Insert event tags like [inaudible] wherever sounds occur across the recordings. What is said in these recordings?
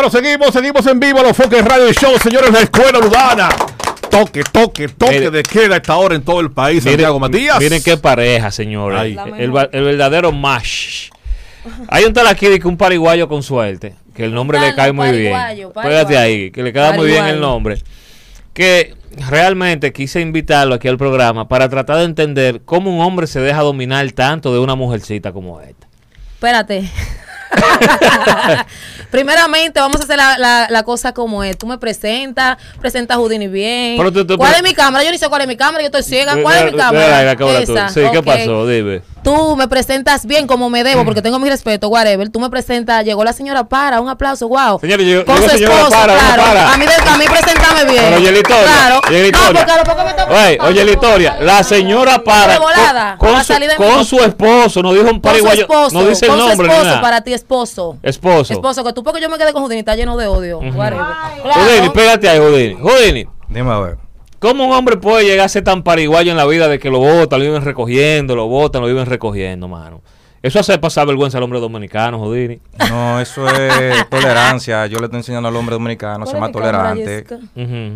Bueno, seguimos, seguimos en vivo los Foques Radio Show, señores de la Escuela Ludana. Toque, toque, toque Mire. de queda a esta hora en todo el país, Santiago Matías. Miren qué pareja, señores. El, verdadero mash. Hay un tal aquí de que un pariguayo con suerte, que el nombre le cae muy bien. Espérate ahí, que le queda muy bien el nombre. Que realmente quise invitarlo aquí al programa para tratar de entender cómo un hombre se deja dominar tanto de una mujercita como esta. Espérate. [laughs] Primeramente, vamos a hacer la, la- la cosa como es. Tú me presentas, presentas a Houdini bien. Pero tú- tú- ¿Cuál pero- es mi cámara? Yo ni sé cuál es mi cámara, yo estoy ciega. ¿Cuál es mi cámara? la. Esa, Sí, ¿qué pasó? Dime. Tú me presentas bien como me debo, porque tengo mi respeto, whatever. Tú me presentas, llegó la señora para, un aplauso, wow. Señores, llegó- Con su señora esposo, Para, claro. Para. A mí, de- a mí preséntame bien. Pero oye la historia. Claro. oye la No, porque a lo poco me está Oye, la historia. porque- La señora para volada, con, su, con esposo, no dijo un esposo, no dice el con su nombre esposo, para ti esposo. Esposo. Esposo, que tú porque yo me quedé con Houdini, está lleno de odio. whatever. Houdini, Claro. pégate ahí, Houdini. Houdini, Dime a ver. ¿Cómo un hombre puede llegar a ser tan pariguayo en la vida de que lo botan, lo viven recogiendo, lo botan, lo viven recogiendo, mano? Eso hace pasar vergüenza al hombre dominicano, Houdini. No, eso es [laughs] tolerancia. Yo le estoy enseñando al hombre dominicano a ser ¿Cuál más tolerante.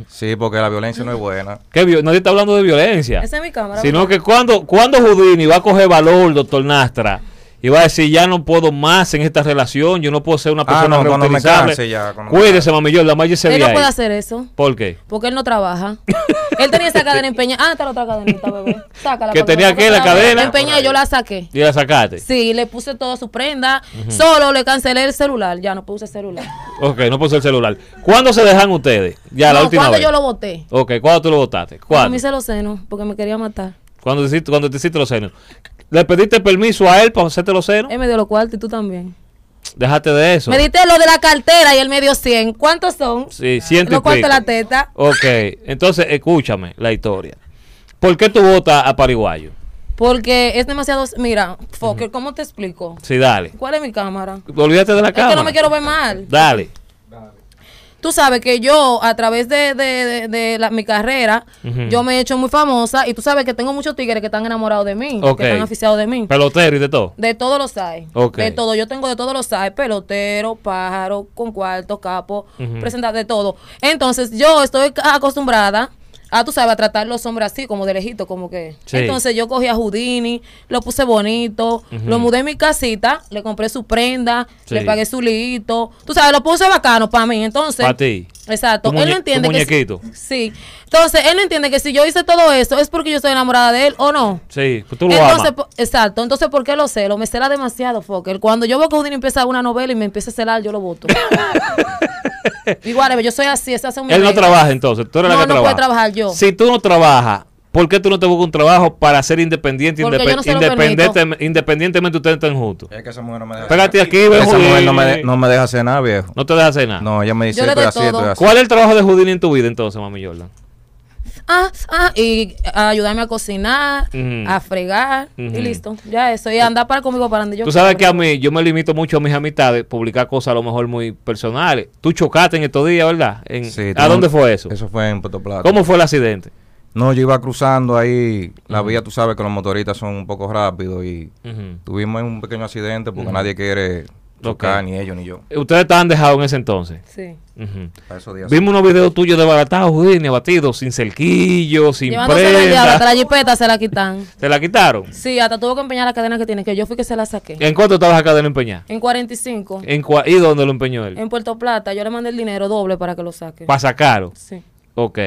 Sí, porque la violencia no es buena. ¿Qué vi- Nadie está hablando de violencia. Esa es mi cámara. Sino ¿verdad? que cuando, cuando Houdini va a coger valor, doctor Nastra, y va a decir, ya no puedo más en esta relación, yo no puedo ser una Ah, persona no, cuando me reutilizable". canse ya, Cuídese, mami, yo, la Maya se Él no ahí. puede hacer eso. ¿Por qué? Porque él no trabaja. [laughs] él tenía esa cadena empeñada. Ah, está la otra cadenita, bebé. Sácala. ¿Que tenía no qué, la la cadena? Empeñada, yo la saqué. Y la sacaste. Sí, le puse toda su prenda. Solo le cancelé el celular. Ya no puse el celular. Ok, no puso el celular. ¿Cuándo se dejan ustedes? Ya, la No, última cuando vez. yo lo boté. Ok, ¿cuándo tú lo votaste? Cuando ¿Cuándo? me hice los senos, porque me quería matar. ¿Cuándo te hiciste, cuando te hiciste los senos? ¿Le pediste permiso a él para hacerte los senos? Él me dio los cuartos y tú también. Déjate de eso. Me diste lo de la cartera y él me dio 100. ¿Cuántos son? Sí, ciento y Los cuartos de la teta. Ok, entonces escúchame la historia. ¿Por qué tú votas a Pariguayo? Porque es demasiado. Mira, Fokker, ¿cómo te explico? Sí, dale. ¿Cuál es mi cámara? Olvídate de la Es cámara. que no me quiero ver mal. Dale. Tú sabes que yo, a través de, de- de- de la- mi carrera, yo me he hecho muy famosa y tú sabes que tengo muchos tigres que están enamorados de mí, que están aficiados de mí. Pelotero y de todo. De todos los hay. De todo. Yo tengo de todos los hay. Pelotero, pájaro, con cuarto, capo, Ujú. presentar de todo. Entonces, yo estoy acostumbrada a, tú sabes, a tratar los hombres así, como de lejito, como que. Sí. Entonces, yo cogí a Houdini, lo puse bonito, lo mudé en mi casita, le compré su prenda, Sí. le pagué su lito. Tú sabes, lo puse bacano para mí. Entonces. Pa' ti. Exacto. Él no entiende tu que. muñequito. Sí. Entonces, él no entiende que si yo hice todo eso es porque yo estoy enamorada de él o no. Sí, pues tú lo Entonces, amas. exacto. Entonces, ¿por qué lo celo? Me cela demasiado, Fokker. Cuando yo veo que Houdini empieza una novela y me empieza a celar, yo lo voto. [laughs] [laughs] Igual, yo soy así, esas son mis Él no trabaja entonces, tú eres la que no trabaja. puede trabajar yo. Si tú no trabajas, ¿por qué tú no te buscas un trabajo para ser independiente? No se lo independiente- independientemente ustedes estén juntos. Es que esa mujer no me deja Pégate hacer aquí, ve, nada. Esa mujer no me, de- no me deja hacer nada, viejo. No te dejas hacer nada. No, ella me dice, Yo le estoy doy así, estoy así. ¿Cuál es el trabajo de Houdini en tu vida entonces, mami Jordan? Ah, ah, y a ayudarme a cocinar, a fregar, y listo. Ya eso. Y andar para conmigo para donde yo Tú sabes que a mí, yo me limito mucho a mis amistades, publicar cosas a lo mejor muy personales. Tú chocaste en estos días, ¿verdad? En- Sí, ¿A dónde fue eso? Eso fue en Puerto Plata. ¿Cómo fue el accidente? No, yo iba cruzando ahí. La vía, tú sabes que los motoristas son un poco rápidos y tuvimos un pequeño accidente porque nadie quiere ni ellos ni yo. Ustedes estaban dejados en ese entonces. Sí. Ujú. A esos días. Vimos unos videos tuyos de baratados, Houdini, abatidos, sin cerquillo, sin llave, hasta prenda. la jipeta se la quitan. ¿Se la quitaron? Sí, hasta tuvo que empeñar la cadena que tiene, que yo fui que se la saqué. ¿En cuánto estaba la cadena empeñada? En 45. ¿En cua- ¿Y dónde lo empeñó él? En Puerto Plata, yo le mandé el dinero doble para que lo saque. Para sacarlo. Sí. Ok.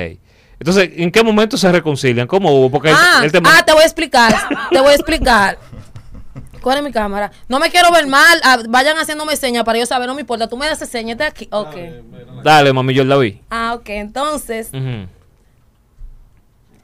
Entonces, ¿en qué momento se reconcilian? ¿Cómo hubo? Porque él- Ah, él te ah, te voy a explicar. te voy a explicar. ¿Cuál es mi cámara? No me quiero ver mal. ah, vayan haciéndome señas para yo saber, no me importa. Tú me das señas de aquí. Ok. Dale, mami, yo la vi. Ah, ok. Entonces.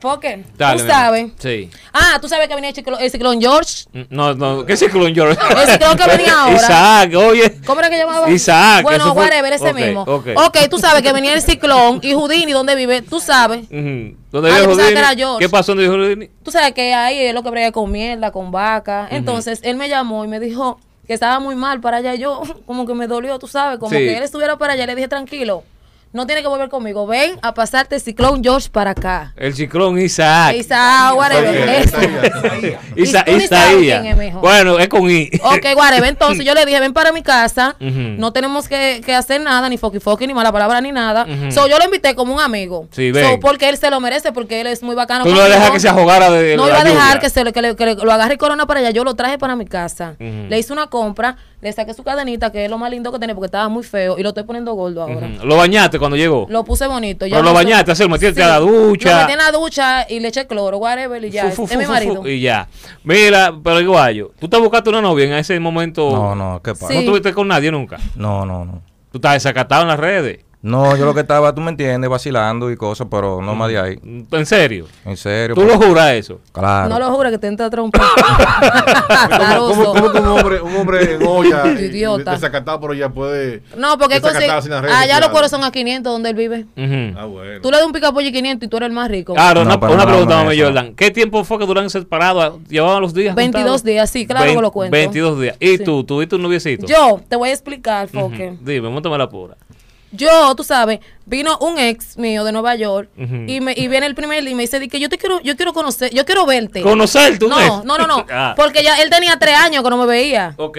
Fokker, Dale, tú sabes. Sí. Ah, tú sabes que venía el ciclón, el ciclón George. No, no, ¿qué ciclón George? El ciclón que venía [laughs] ahora. Isaac, oye. ¿Cómo era que llamaba? Isaac. Bueno, whatever, ese Ok, mismo. Ok. ok, tú sabes que venía el ciclón y Houdini, ¿dónde vive? Tú sabes. Ujú. ¿Dónde Ah, vive pensaba Houdini? que era George. ¿Qué pasó donde Houdini? Tú sabes que ahí es lo que brega con mierda, con vaca. Entonces, él me llamó y me dijo que estaba muy mal para allá. Y yo, [laughs] como que me dolió, tú sabes, como Sí. que él estuviera para allá. Le dije, tranquilo, no tiene que volver conmigo. Ven a pasarte ciclón George para acá. El ciclón Isaac. Isaac, whatever. Isaías, eso. Isaías. Isa- ¿Y tú ni sabes Isaías. quién es, mijo? Bueno, es con I. Ok, whatever. Entonces yo le dije, ven para mi casa. No tenemos que, que hacer nada, ni foqui foqui, ni mala palabra, ni nada. Ujú. So yo lo invité como un amigo. Sí, So, ven. porque él se lo merece, porque él es muy bacano. Tú no dejas que se ahogara de No iba a dejar que, se, lo- que le- que le- lo agarre corona para allá. Yo lo traje para mi casa. Le hice una compra, le saqué su cadenita, que es lo más lindo que tiene, porque estaba muy feo. Y lo estoy poniendo gordo ahora. Lo bañaste cuando llegó. Lo puse bonito. Pero lo no bañaste, así, lo metiste a la ducha. Lo metí en la ducha y le eché cloro, whatever, y ya. Fu, fu, es fu, mi fu, marido. fu, y ya. Mira, pero igual, ¿tú te buscaste una novia en ese momento? No, no, ¿qué pasa? Sí. ¿No estuviste con nadie nunca? No, no, no. Tú estás desacatado en las redes. No, yo lo que estaba, tú me entiendes, vacilando y cosas, pero no más de ahí. ¿En serio? En serio. ¿Tú pues, lo juras eso? Claro. No lo juro que te entra trompa. [laughs] ¿Cómo, cómo, cómo que un hombre, un hombre en olla, idiota. desacatado, pero ya puede. No, porque desacatado consi- sin redes allá los cueros son a 500 donde él vive. Ujú. Ah, bueno. Tú le das un picapollo y 500 y tú eres el más rico. Claro, No, una, pero una no, pregunta, mami. Jordan. ¿Qué tiempo fue que duraron separados? ¿Llevaban los días? 22 contados? días, sí, claro que Vein- lo cuento. 22 días. ¿Y Sí. tú? ¿Tuviste un noviecito? Yo te voy a explicar. Foque. Dime, montame la pura. Yo, tú sabes, vino un ex mío de Nueva York y, me, y viene el primer día y me dice di que yo te quiero, yo quiero conocer, yo quiero verte. ¿Conocerte un no, ex? no, no, no, [laughs] Ah. porque ya él tenía tres años que no me veía. Ok.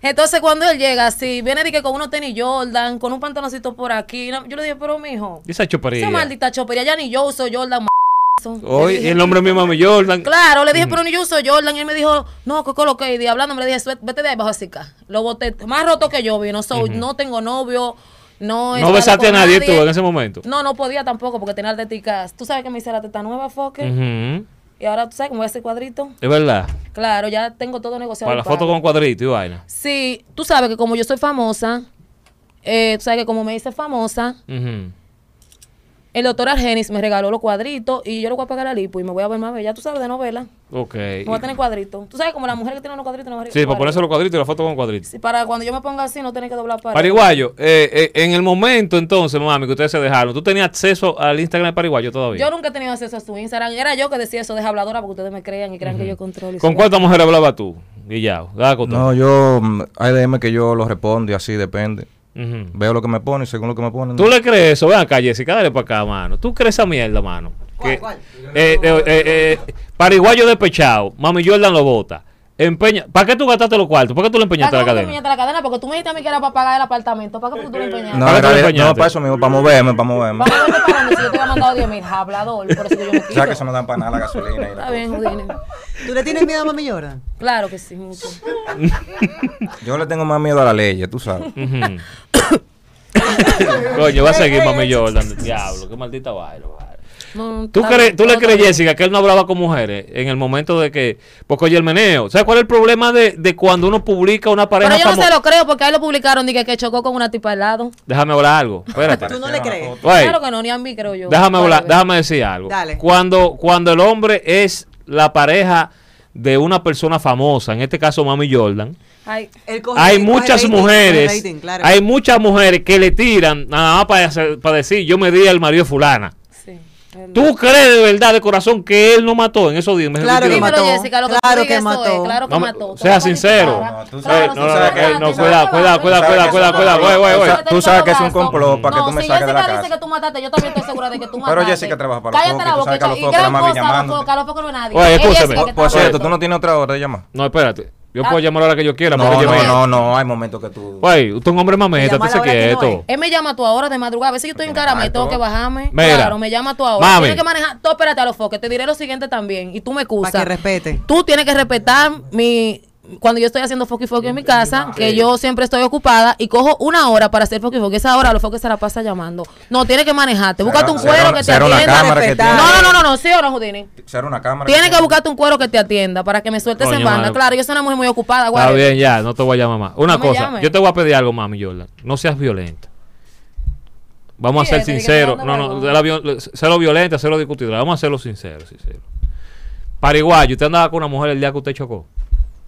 Entonces cuando él llega, así, viene de que con unos tenis Jordan, con un pantaloncito por aquí, yo le dije, pero mijo, ¿Y esa chopería? esa maldita chopería, ya ni yo uso Jordan, Hoy, dije, el nombre mío, mami Jordan. Claro, le dije, pero ni yo uso Jordan. Y él me dijo, no, que coloqué. Y hablando, me le dije, vete de ahí bajo así acá. Lo boté más roto que yo, no soy, no tengo novio, no No besaste a con nadie tú en ese momento. No, no podía tampoco porque tenía teticas. Tú sabes que me hice la teta nueva, Foque. Y ahora tú sabes cómo voy a hacer cuadrito. Es verdad. Claro, ya tengo todo negociado. Para la foto con cuadrito y vaina. Sí, tú sabes que como yo soy famosa, eh, tú sabes que como me hice famosa. El doctor Argenis me regaló los cuadritos y yo le voy a pagar la lipo y me voy a ver más bella. Tú sabes de novela. Ok. Me voy a tener cuadritos. Tú sabes como la mujer que tiene unos cuadritos barriga. Sí, para ponerse los cuadritos y la foto con cuadritos. Sí, para cuando yo me ponga así no tener que doblar para. Pariguayo, eh, eh, en el momento entonces, mami, que ustedes se dejaron, ¿tú tenías acceso al Instagram de Pariguayo todavía? Yo nunca he tenido acceso a su Instagram. Era yo que decía eso de habladora porque ustedes me crean y crean que yo controlo. ¿Con cuántas mujeres hablabas tú? Y ya. No, yo, mm, hay DM que yo lo respondo y así depende. Veo lo que me pone y según lo que me ponen. ¿Tú le crees eso? Ven acá, Jessica, dale para acá, mano. ¿Tú crees esa mierda, mano? Que, cuál? eh, eh, eh, eh, Pariguayo despechado, mami Jordan lo bota. Empeña. ¿Para qué tú gastaste los cuartos? ¿Por qué tú le ¿Para empeñaste la cadena? empeñaste la cadena? Porque tú me dijiste a mí que era para pagar el apartamento. ¿Para qué tú lo empeñaste? No, ¿Para qué tú le no, empeñaste? para eso mismo, para moverme, para moverme. Vamos a ver para dónde si yo te había mandado 10 mil hablador. Por eso que yo me [laughs] O quito. sea que eso no dan para nada la gasolina. y la Está cosa. bien, Judine. ¿Tú le tienes miedo a Mami Jordan? Claro que sí, mucho. [laughs] Yo le tengo más miedo a la ley, tú sabes. [coughs] Coño, va a seguir mami Jordan. Diablo, qué maldita vaina. No, ¿Tú, está crees, bien, ¿Tú le crees. Jessica, que él no hablaba con mujeres en el momento de que... Porque oye, el meneo. ¿Sabes cuál es el problema de, de cuando uno publica una pareja Pero yo no se lo creo porque ahí lo publicaron y que, que chocó con una tipa al lado. Déjame hablar algo. Espérate. ¿Tú no le crees? Claro que no, ni a mí creo yo. déjame hablar, déjame decir algo. Dale. Cuando, cuando el hombre es la pareja de una persona famosa, en este caso Mami Jordan, Ay, Él coge- hay muchas rating, mujeres, coge rating, claro. hay muchas mujeres que le tiran nada más para, hacer- para decir yo me di al marido fulana. ¿Tú crees de verdad, de corazón, que él no mató en esos días? Claro que mató. Jessica, lo que Claro que mató. es, claro que No mató. sea sincero. no, sabes- no no, tú cuidado, cuidado, cuidado, cuidado, cuidado. Tú sabes que es un complot para que tú me si saques de la Jessica dice casa. que tú mataste, yo también estoy segura de que tú Pero mataste. Jessica trabaja para los Cállate la boca, y gran cosa, los focos, los focos no es nadie. Oye, Es escúchame. Por, cierto, tú no tienes otra hora de llamar. No, espérate. Yo Ah. puedo llamar a la hora que yo quiera. No, porque yo no, me- no, no, hay momentos que tú. Güey, usted es un hombre mameta, a hora que no quieto. Él me llama tú ahora de madrugada. A veces yo estoy en Carama y tengo que bajarme. Mira. Claro, me llama tú ahora. Mami. Tienes que manejar. Tú espérate a los focos. Te diré lo siguiente también. Y tú me excusas. Para que respete. Tú tienes que respetar mi. Cuando yo estoy haciendo foqui foqui en mi casa, que yo siempre estoy ocupada y cojo una hora para hacer foqui foqui. Esa hora los foques se la pasa llamando. No, tienes que manejarte. Búscate un cuero que te atienda. que tiene. No, no, no, no, no, sí o no, Judini. Será una cámara. Tienes que tiene. buscarte un cuero que te atienda para que me sueltes Coño, en banda. mano. Claro, yo soy una mujer muy ocupada, Está bien, ya, no te voy a llamar más. Una No cosa, yo te voy a pedir algo, mami Jordan. No seas violenta. Vamos a ser sinceros. No, no, de la viol- cero violenta, cero discutidora. Vamos a hacerlo sinceros, sinceros. Pariguayo, ¿usted andaba con una mujer el día que usted chocó?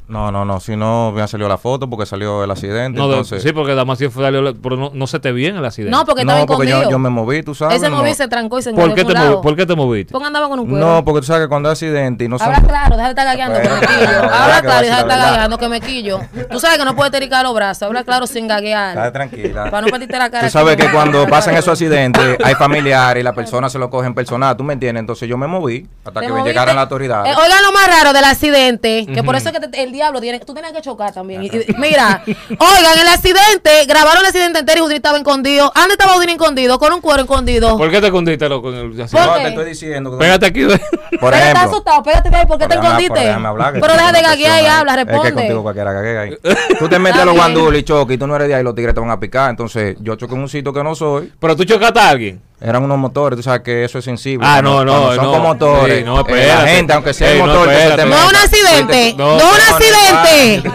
No, no, no, si no me ha salido la foto porque salió el accidente, No, entonces... sí, porque Damasio fue salió, pero no, no se te bien el accidente. No, porque estaba no, porque yo, me moví, tú sabes. Él se movió se trancó y se ¿Por qué, te movi-. ¿Por qué te moviste? Porque andaba con un cuero. No, porque tú sabes que cuando hay accidente y no son... Habla claro, deja de estar gagueando que me quillo. que claro a estar gagueando que me quillo. Tú sabes que no puedes tericar los brazos. Habla claro sin gaguear. Está tranquila. Para no partirte la cara. Tú sabes que cuando pasan esos accidentes hay familiares y la persona se lo cogen personal, ¿tú me entiendes? Entonces yo me moví hasta que llegaran las autoridades. Eh, oigan lo más raro del accidente, que por eso es que te- el diablo tiene, tú tenías que chocar también. Y- y- mira, [laughs] oigan, el accidente, grabaron el accidente entero y Udine estaba escondido. ¿Dónde estaba Udine escondido? Con un cuero escondido. ¿Por qué te escondiste loco, en el ¿Por accidente? no, te estoy diciendo. que- Pégate aquí. Por Pero estás ejemplo. asustado, pégate ahí, ¿por qué te escondiste? pero déjame hablar, que Pero tú deja de gaguear y habla, ahí. Es que contigo responde. cualquiera gaguea ahí. [laughs] Tú te metes a los guandules y choques y tú no eres de ahí, los tigres te van a picar. Entonces yo choqué en un sitio que no soy. Pero tú chocaste a alguien. Eran unos motores, tú sabes que eso es sensible. Ah, no, no, son no. con motores. Sí, no, eh, espérate. la gente, aunque sea el motor, que se te espérate. No es un accidente, No, no es un no, accidente.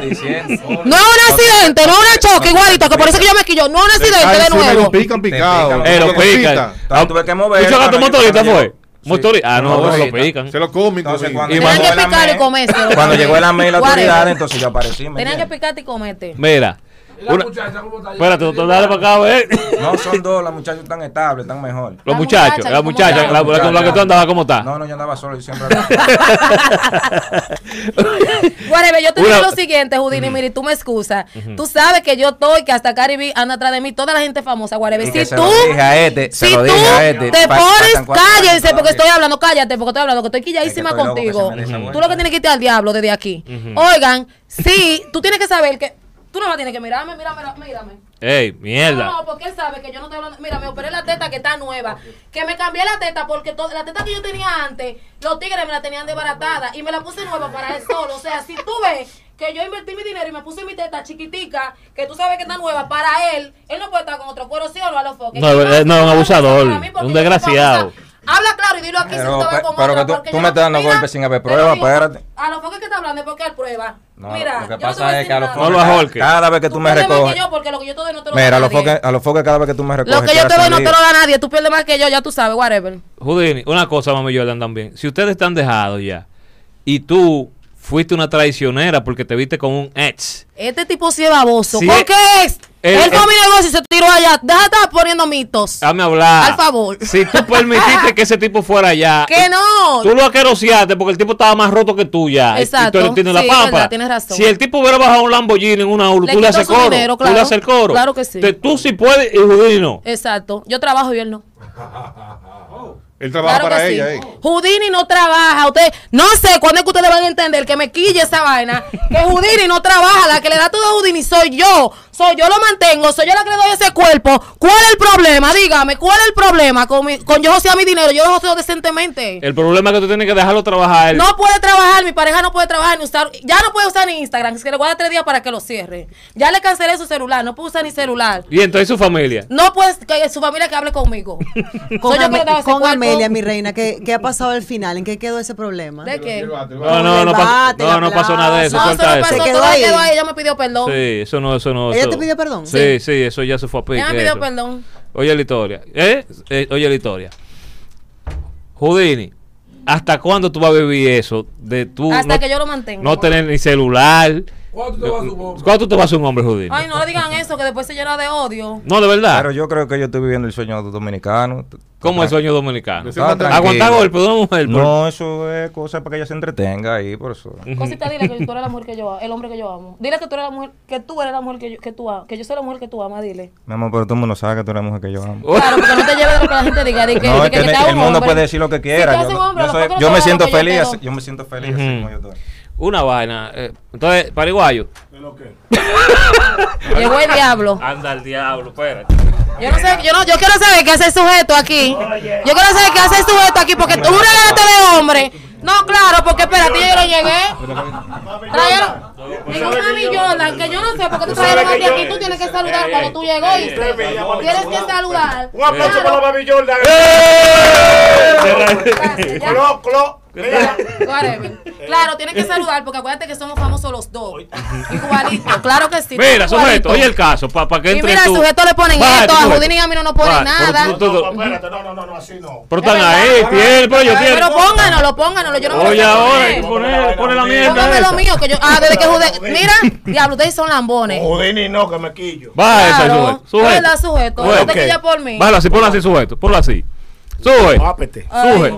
no, es un accidente, no es un choque igualito, que por eso que yo me quillo. No es un accidente de sí, nuevo. lo pican picado. pican. Eh, lo pican. tuve que mover. ¿Tú chocaste cuando motorista cuando fue? Motorista. Ah, Sí, no, no lo pican. Se lo comen. Entonces, cuando Y Tenían mandó que llegó el picar y AME, comérselo. Cuando llegó el AME y la autoridad, entonces yo aparecí. ¿me Tenían que picarte y comete. Mira. Una, espérate, tú dale para acá, a ver. No, son dos, los muchachos están estables, están mejor. Los muchachos, muchacha, la ¿cómo muchacha, está? la, la, con la que tú andabas, ¿cómo está? No, no, yo andaba solo, yo siempre [laughs] [laughs] Whatever, yo te Una- digo lo siguiente, Houdini, mire, tú me excusas. Tú sabes que yo estoy, que hasta Caribe anda atrás de mí, toda la gente famosa, que Si se tú, lo dije a este, se si lo tú dije a este. te pones, cállense, porque estoy hablando, cállate, porque estoy hablando, que estoy quilladísima contigo. Tú lo que tienes que irte al diablo desde aquí. Oigan, sí, tú tienes que saber que, tú no más tienes que mirarme, mírame, mírame. Ey, mierda. No, porque él sabe que yo no estoy hablando. Mira, me operé la teta que está nueva. Que me cambié la teta porque to- la teta que yo tenía antes, los tigres me la tenían desbaratada y me la puse nueva para él solo. O sea, si tú ves que yo invertí mi dinero y me puse mi teta chiquitica, que tú sabes que está nueva para él, él no puede estar con otro cuero, ¿sí o no? A los foques. No, más- no, un abusador, un desgraciado. Habla claro y dilo aquí Pero- si tú te con pero otra, que tú- porque tú me no- estás dando mira, golpes sin haber te lo prueba, digo, espérate. A los foques que está hablando es porque hay prueba. No, Mira, lo que no pasa a es que a los. No foques, cada vez que tú me más que recoges. yo porque lo que yo te doy no te lo Mira, a los foques, a los foques cada vez que tú me recoges. Lo que yo te doy no te lo da nadie. Tú pierdes más que yo, ya tú sabes, whatever. Houdini, una cosa, mami Jordan, también. Si ustedes están dejados ya y tú fuiste una traicionera porque te viste con un ex, Este tipo sí es baboso. Sí, ¿Con eh, qué es? el- Él fue a el- mi negocio y se tiró allá. Deja de estar poniendo mitos. dame hablar. Al favor. Si tú permitiste [laughs] que ese tipo fuera allá. Que no. Tú lo aqueroseaste porque el tipo estaba más roto que tú ya. Exacto. Y tú tienes la Sí, pámpara. verdad, tienes razón. Si el tipo hubiera bajado un Lamborghini en una Uru, Le tú le haces coro. dinero, Tú le claro. haces el coro. Claro que sí. Te- tú sí puedes y Houdini no. Exacto. Yo trabajo y él no. [laughs] Él trabaja Claro para que ella, sí. eh. Houdini no trabaja. Usted, no sé cuándo es que ustedes van a entender que me quille esa vaina. Que Houdini no trabaja. La que le da todo a Houdini soy yo. Soy yo lo mantengo. Soy yo la que le doy ese cuerpo. ¿Cuál es el problema? Dígame, ¿cuál es el problema con, mi, con yo joseo mi dinero? Yo lo joseo decentemente. El problema es que tú tienes que dejarlo trabajar. No puede trabajar, mi pareja no puede trabajar ni usar, ya no puede usar ni Instagram, es que le voy a dar tres días para que lo cierre. Ya le cancelé su celular, no puede usar ni celular. Y entonces su familia. No puede que su familia que hable conmigo. [laughs] Con, Soy yo que le daba ese con cuerpo. Amelia, mi reina, ¿qué, ¿qué ha pasado al final? ¿En qué quedó ese problema? ¿De qué? No, no, no, pasó, no, no pasó nada de eso. No, suelta no pasó, eso. Se quedó ahí. quedó ahí, ella me pidió perdón. Sí, eso no, eso no. ¿Ella eso- te pidió perdón? Sí, sí, eso ya se fue a pique. Ella me pidió eso. perdón. Oye la historia. ¿Eh? Eh, Oye la historia. Houdini, ¿hasta cuándo tú vas a vivir eso? De tú Hasta no, que yo lo mantenga. no tener ni celular. ¿Cuándo tú te vas a un hombre, Houdini? Ay, no le digan eso, que después se llena de odio. No, de verdad. Pero yo creo que yo estoy viviendo el sueño dominicano. ¿Cómo el sueño dominicano? Tranquilo. Aguantar golpe de una mujer. No, eso es cosa para que ella se entretenga ahí, por eso. Cosita, dile que tú eres la mujer que yo amo, el hombre que yo amo. Dile que tú eres la mujer, que tú eres la mujer que yo, que tú amas, que yo soy la mujer que tú amas, dile. Mi amor, pero todo el mundo sabe que tú eres la mujer que yo amo. Claro, porque no te lleves de lo que la gente diga. De que, No, es que te el, mundo hombre. puede decir lo que quiera. yo, me siento feliz, yo me siento feliz así como yo estoy. Una vaina. eh, entonces, pariguayo. [laughs] Llegó el diablo. Anda el diablo, espérate. Yo no sé, yo no, yo quiero saber qué hace el sujeto aquí. Yo quiero saber qué hace el sujeto aquí, porque tú regalaste de hombre. No, claro, porque espérate, yo no llegué. Trajeron. En un mami Jordan, que yo no sé, porque tú trajeron a ti aquí, tú tienes que saludar cuando tú llegó y tienes que saludar. Un aplauso para la Baby Jordan. ¡Eh! Clo, clo. Whatever. Claro, tienes que saludar porque acuérdate que somos famosos los dos. Igualito, [laughs] claro que sí. Mira, igualito. sujeto, oye el caso, para que Y entre mira, al sujeto le ponen esto, a. Judín y a mí no nos ponen nada. tú- tú- tú- espérate, no, no, no, no, así no. Pero Es están ahí, tiene, pero yo tiene. Pero pónganoslo, pónganoslo. Yo no Oye, ahora poner. que la mierda. Póngame lo mío, que yo. Ah, desde que Judín. Mira, diablo, ustedes son lambones. Houdini no, que me quillo. Baja esa, sujeto. Sujeto. Sujeto. No te quillas por mí. Bájalo así, ponlo así, sujeto. Ponlo así. Sube. Pápete. Sube.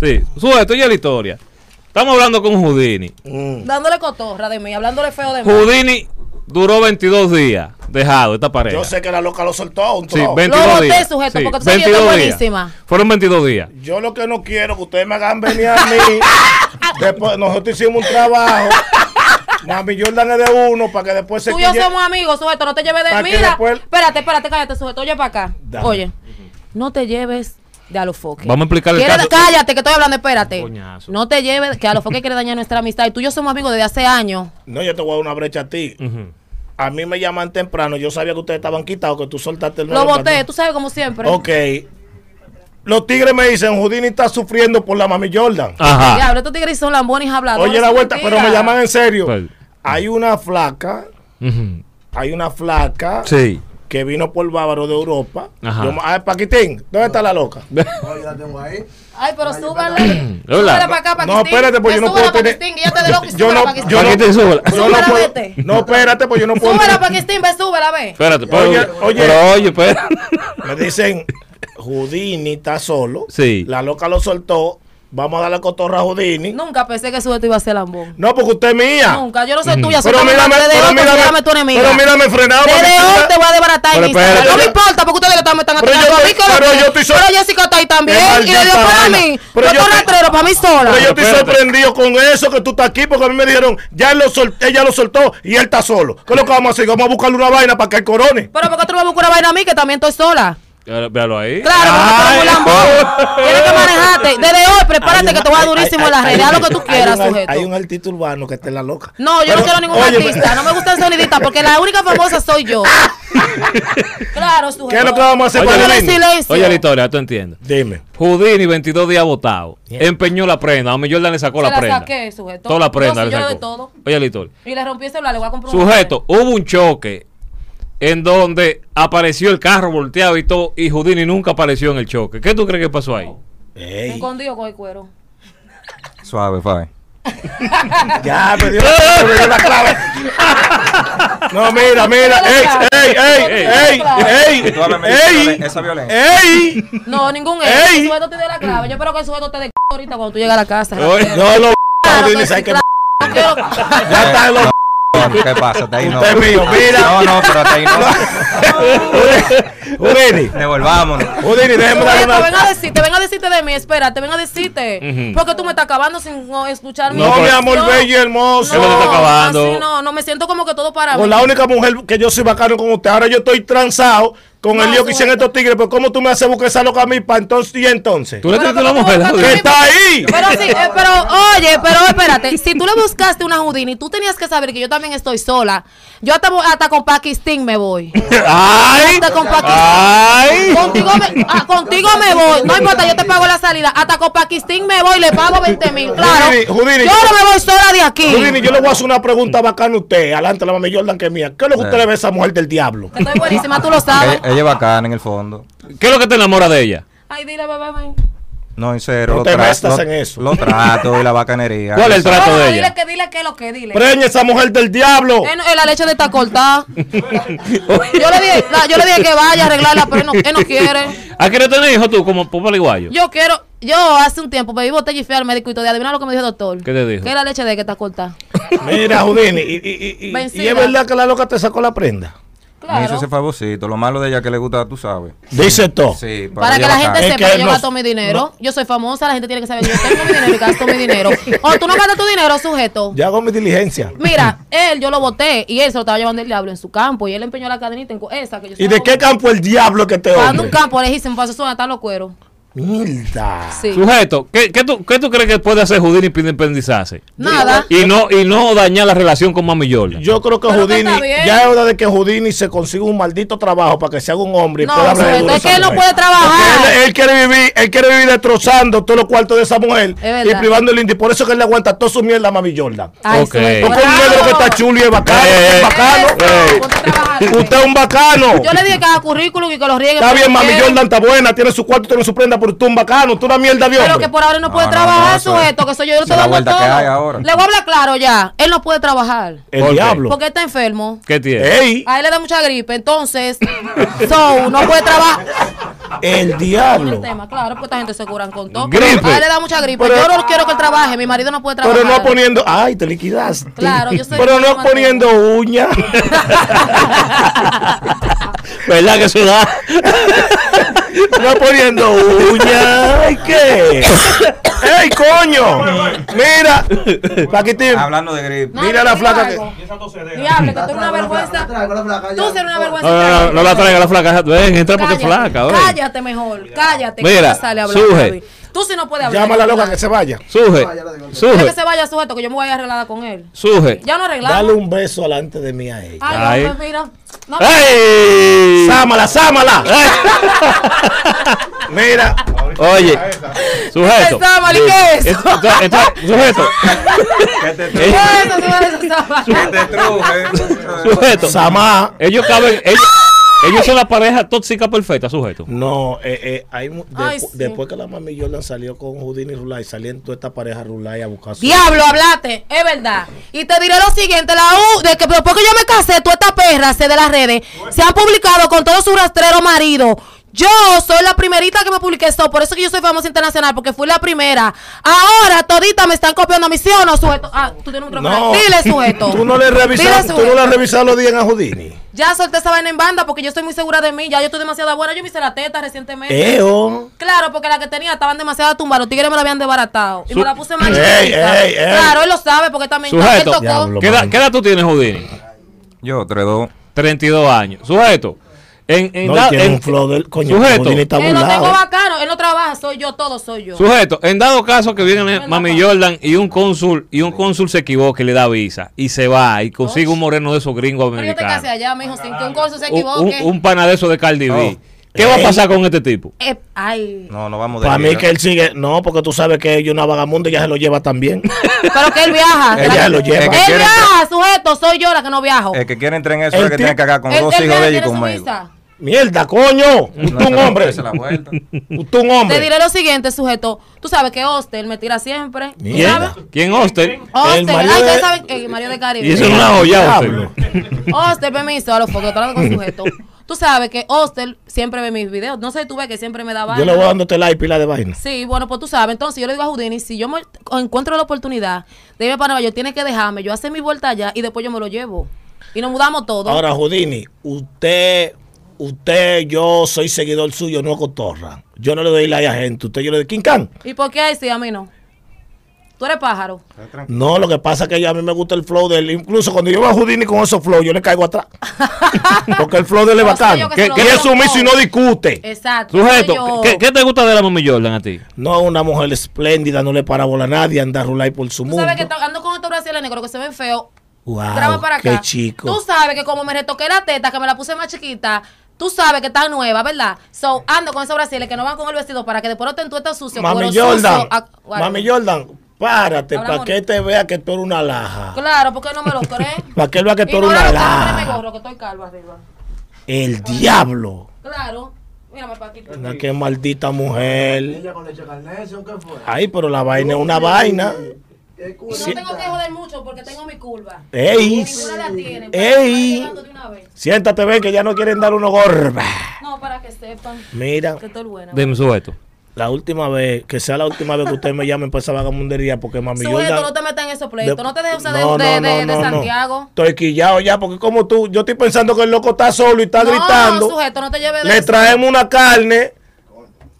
Sí, sujeto, oye la historia. Estamos hablando con Houdini. Mm. Dándole cotorra de mí, hablándole feo de mí. Houdini duró 22 días dejado esta pareja. Yo sé que la loca lo soltó. Un Sí, trozo. 22 Lo boté, días. sujeto, Sí, porque tú sabes que yo estoy 22 días. buenísima. Fueron 22 días. Yo lo que no quiero que ustedes me hagan venir a mí. [laughs] después, nosotros hicimos un trabajo. Mami Jordan es de uno para que después se Tú y yo somos amigos, sujeto, no te lleves de Mira, después- espérate, espérate, cállate, sujeto, oye para acá. Dale. Oye, no te lleves de Alofoque. Vamos a explicar el caso. Cállate, que estoy hablando, espérate. Coñazo. No te lleves, que Alofoque quiere dañar nuestra amistad. Y tú y yo somos amigos desde hace años. No, yo te voy a dar una brecha a ti. A mí me llaman temprano. Yo sabía que ustedes estaban quitados, que tú soltaste el Lo boté, tú sabes, como siempre. Ok. Los tigres me dicen, Houdini está sufriendo por la mami Jordan. Ajá. Diablo, estos tigres son lambones habladores. Oye la vuelta, pero me llaman en serio. Pues, Hay una flaca, hay una flaca Sí. Que vino por Bávaro de Europa. Ajá. Yo, ah, Paquitín, ¿dónde está la loca? [laughs] Ay, pero súbala. [clears throat] Hola. Para acá, No, Paquistín. espérate, pues yo no puedo tener- de loco y [laughs] Yo no, yo no, Paquitín, yo no puedo. No, espérate, pues yo no puedo. Súbela, Paquistín, ve, súbela, ve. Espérate, pero, Oye, oye. pero oye, espera. Me dicen, Houdini está solo. Sí. La loca lo soltó. Vamos a darle cotorra a Houdini. No, Nunca pensé que sujeto iba a ser lambón. porque usted es mía. Nunca, yo no soy tuya, soy Pero mírame. Desde pero tu mírame, enemiga. pero mírame frenado. Desde hoy mira. te voy a desbaratar Pero No me importa porque ustedes le están, me están Pero atacando a mí. lo pero yo estoy Pero Jessica está ahí también. Y le dio para mí. Pero Yo estoy para mí sola. Pero yo estoy sorprendido con eso que tú estás aquí porque a mí me dijeron, ya él lo ella lo soltó y él está solo. ¿Qué es lo que vamos a hacer? Vamos a buscarle una vaina para que él corone. Pero porque tú no me buscas una vaina a mí que también estoy sola. Véalo ahí. Claro, porque tú eres lambón. [laughs] Tienes que manejarte. Desde hoy, prepárate que te un- voy a hay- durísimo hay- en las hay- redes. Haz lo que tú hay quieras, un sujeto. Hay un artista urbano que esté la loca. No, yo Pero, no quiero ningún oye, artista. No me gusta el sonidista porque la única famosa soy yo. [laughs] claro, sujeto. ¿Qué es lo que vamos a hacer Oye, Póngale Houdini? silencio. Oye la historia, tú entiendes. Dime. Houdini, 22 días votado. Empeñó la prenda. A mí Jordan le sacó Se la la prenda. saqué, sujeto. Toda la prenda Yo sí, le yo sacó. de todo. Oye la historia. Y le rompí el celular, le voy a comprar un Sujeto, hubo un choque en donde apareció el carro volteado y todo, y Houdini nunca apareció en el choque. ¿Qué tú crees que pasó ahí? Ey, Escondido con el cuero. Suave, Fai. [laughs] ya, me dio, me dio la clave. No, mira, mira. Ey, ey, ey, ey, ey, esa violencia. ey. No, ningún Ey. El sujeto te dé la clave. Yo espero que el sujeto te dé ahorita cuando tú llegas a la casa. No, ¿sabes sí, qué? claro. No ¿Qué pasa? Ahí no. Usted es mío, mira. No, no, pero hasta ahí no. Houdini, Devolvámonos. Houdini, déjeme darle Sujeto, ven una. a decirte, ven a decirte de mí, espérate, ven a decirte. Ujú. Porque tú me estás acabando sin no, escuchar mi No, mi versión. amor bello y hermoso. Lo que está acabando. así no, no, me siento como que todo para Con mí. la única mujer que yo soy bacano con usted. Ahora yo estoy transado con No, el lío que hicieron estos tigres. Pero ¿cómo tú me haces buscar esa loca a mí para entonces y entonces? tú le tienes una ¿cómo tú mujer. ¡Que está ahí! Pero sí, eh, pero oye, pero espérate, si tú le buscaste una Houdini, tú tenías que saber que yo también estoy sola. Yo hasta, hasta con Pakistín me voy. ¡Ay! Hasta con Pakistín. ¡Ay! Contigo me, ah, contigo me voy. No importa, yo te pago la salida. Hasta con Pakistín me voy, le pago 20 mil. Claro. Houdini, Houdini, yo no me voy sola de aquí. Houdini, yo le voy a hacer una pregunta bacana a usted. Adelante, la mami Jordan que es mía. ¿Qué es lo que usted le ve a esa mujer del diablo? Que Estoy buenísima, tú lo sabes. Ella, es bacana en el fondo. ¿Qué es lo que te enamora de ella? Ay, dile, bebé, ven. No, en serio. No lo te tra- metas lo- en eso. Lo trato y la bacanería. ¿Cuál es el trato No, de dile ella? que dile que lo que dile. Preña esa mujer del diablo. Eh, no, eh, la leche de esta cortada. [laughs] yo, le dije, la- yo le dije que vaya a arreglarla, pero él no, él no quiere. ¿A qué no tenés hijo tú como popaliguayo? Yo quiero, yo hace un tiempo pedí botella y fui al médico y todo. Adivina lo que me dijo el doctor. ¿Qué te dijo? Que la leche de que está cortada. Mira, Houdini, y, y, y- y- Vencida. y es verdad que la loca te sacó la prenda. Me hizo Claro. ese favorcito. Lo malo de ella que le gusta, tú sabes. Dice todo. Sí, pero Para que la gente sepa que que yo no- gasto mi dinero. Yo soy famosa, la gente tiene que saber que yo tengo mi dinero y gasto mi dinero. [laughs] O tú no gastas tu dinero, sujeto. [laughs] Yo hago mi diligencia. Mira, [laughs] él yo lo boté y él se lo estaba llevando el diablo en su campo y él empeñó la cadenita en esa que yo ¿Y de qué campo el diablo que te Cuando un hombre? campo lejísimo para eso están los cueros. Mierda. Sí. Sujeto, ¿qué, qué tú, qué tú crees que puede hacer Houdini para independizarse? Nada. Y no, y no dañar la relación con Mami Jordan. Yo creo que Pero Houdini, ya es hora de que Houdini se consiga un maldito trabajo para que se haga un hombre y No, pueda sujeto, es que él no mujer. puede trabajar. Él, él quiere vivir, él quiere vivir destrozando todos los cuartos de esa mujer y privando el indie. Por eso que él le aguanta toda su mierda a Mami Jordan. Ay, Ok. sujeto, Porque un negro que está chulo y es bacano, Eh, es eh, bacano. A trabajar, Usted es un bacano. Yo le dije que haga currículum y que lo riegue. Está bien, Mami quiere. Jordan está buena, tiene su cuarto, tiene su prenda, pero tú un bacano, tú una mierda de Pero que por ahora no puede No, trabajar, no, eso es- sujeto, que soy yo, yo la dando vuelta que todo. hay ahora. Le voy a hablar claro ya. Él no puede trabajar. El ¿Por diablo. Porque está enfermo. ¿Qué tiene? Ey, A él le da mucha gripe, entonces, [laughs] so, no puede trabajar. el El diablo. tema, claro, porque esta gente se curan con todo. Gripe. A él le da mucha gripe. Pero- yo no quiero que él trabaje, mi marido no puede trabajar. Pero no poniendo, ay, te liquidaste. Claro, yo soy Pero no poniendo uñas. [laughs] ¿Verdad que da? no poniendo uñas. Ay, ¿qué? ¡Ey, coño! Mira, Paquitín. Hablando de gripe. No, Mira la flaca que- Diablo, que tú eres una vergüenza. Tú eres una vergüenza. No, no, no, no la traiga la flaca. Ven, entra porque es Cállate, flaca. ven. Cállate mejor, cállate. que Mira, sale a hablar, suje. Tú sí no puedes hablar. Llama a la loca que se vaya. Suje, Dile que suje, se vaya sujeto, que yo me voy a ir arreglada con él. suje. Ya no arreglamos. Dale un beso delante de mí a ella. Ay, pues mira. No, ¡Ey! ¡Sámala, sámala! [laughs] Mira, Oye, sujeto. ¿qué es? Esto- esto- esto- Sujeto. ¿Qué te Eh, Eso, eso, eso, eso. ¿Qué te truje? Sujeto. Samá. Ellos caben. Ellos, ellos son la pareja tóxica perfecta, sujeto. No, eh, eh, hay, Ay, sí. después que la mami Jordan salió con Houdini y Rulay, salían toda esta pareja Rulay a buscar su. Diablo, hablaste, es verdad. Y te diré lo siguiente, la U, de que después que yo me casé, toda esta perra se de las redes, se han publicado con todos sus rastreros maridos. Yo soy la primerita que me publiqué eso, por eso que yo soy famosa internacional, porque fui la primera. Ahora todita me están copiando a mí, ¿sí o no, sujeto? Ah, tú tienes un micrófono. No. Dile, sujeto. Tú no le Dile, revisaste, tú no le has revisado los días a Houdini. Ya solté esa vaina en banda porque yo estoy muy segura de mí. Ya yo estoy demasiado buena. Yo me hice la teta recientemente. Eo. Claro, porque la que tenía estaban demasiado tumbadas. Los tigres me la habían desbaratado. Y Su- me la puse más Ey, ey, ey. Claro, él lo sabe porque también Sujeto. él tocó. Diablo. ¿Qué edad, qué edad tú tienes, Houdini? Yo, 3-2. 32 años. Sujeto. En, en, No, da- tiene en- un flow del coño. Sujeto. Está Él lo tengo bacano. Él no trabaja. Soy yo, todo soy yo. Sujeto, en dado caso que viene Mami Jordan y un cónsul y un cónsul se equivoca y le da visa y se va y consigue un moreno de esos gringos Pero yo te casé americanos. allá, mijo, sin que un corso se Un, equivoque. un, un pana de esos de Cardi B. Oh. ¿Qué va a pasar con este tipo? Eh, ay. No, no vamos de Para mí que él sigue. No, porque tú sabes que ella es una vagabunda y ella se lo lleva también. Pero que él viaja. Ella La- lo lleva. Que Él quiere- viaja, sujeto. Soy yo la que no viajo. El que quiere entrar en eso El es que ti- tiene que cagar con dos hijos de ella y conmigo. Mierda, coño. Usted un hombre. Usted un Te hombre. diré lo siguiente, sujeto. Tú sabes que Hostel me tira siempre. ¿Tú Mierda. ¿Quién hostel? Hostel. El marido Ay, de- saben que Mario de Caribe. Y eso es una joya, hostel. Hostel, permiso, a los fotos, hablando con sujeto. Tú sabes que Hostel siempre ve mis videos. No sé si tú ves que siempre me da vaina. Yo le voy dándote like pila de vaina. Sí, bueno, pues tú sabes. Entonces yo le digo a Houdini, si yo me encuentro la oportunidad de irme para Nueva York, tiene que dejarme, yo hacer mi vuelta allá y después yo me lo llevo. Y nos mudamos todos. Ahora, Houdini, usted, usted, yo soy seguidor suyo, no cotorra. Yo no le doy like a gente. Usted, yo le doy King Khan. ¿Y por qué ahí sí, a mí no? Tú eres pájaro. No, lo que pasa es que a mí me gusta el flow de él. Incluso cuando yo veo a Houdini con esos flow, yo le caigo atrás. [laughs] Porque el flow de él es bacano. que Y es sumiso y no discute. Exacto. Sujeto. ¿qué, qué te gusta de la Mami Jordan a ti? No, una mujer espléndida, no le para bola a nadie, anda a rular por su Tú mundo. sabes que ando con estos brasileños negros que se ven feos. Wow, Graba para acá. qué chico. Tú sabes que como me retoqué la teta, que me la puse más chiquita, tú sabes que está nueva, ¿verdad? So, ando con esos brasileños que no van con el vestido para que después no te entuestas sucio. Mami cuero Jordan, sucio, ah, guarda. Mami Jordan, párate para que te vea que tú eres una laja. Claro, porque no me lo crees. [laughs] Para que él vea que tú eres no una laja. gorro, que estoy calvo arriba. El diablo. Claro. Mírame para aquí. Que maldita mujer. Ay, pero la vaina es una vaina. Y no tengo que joder mucho porque tengo mi curva. Ey, Ninguna la tiene. ey. Siéntate, ven que ya no quieren dar uno gorba. No, para que sepan Mira, que estoy buena. Dime, sujeto. La última vez, que sea la última vez que ustedes me llamen por esa vagamundería, porque mami Sujeto, Jordan- no te metas en esos pleitos. de- No te dejes usar de, No, de, no, de- no, de no, no. Santiago. Estoy quillado ya, porque como tú, yo estoy pensando que el loco está solo y está gritando. sujeto, no te lleves de Le eso. traemos una carne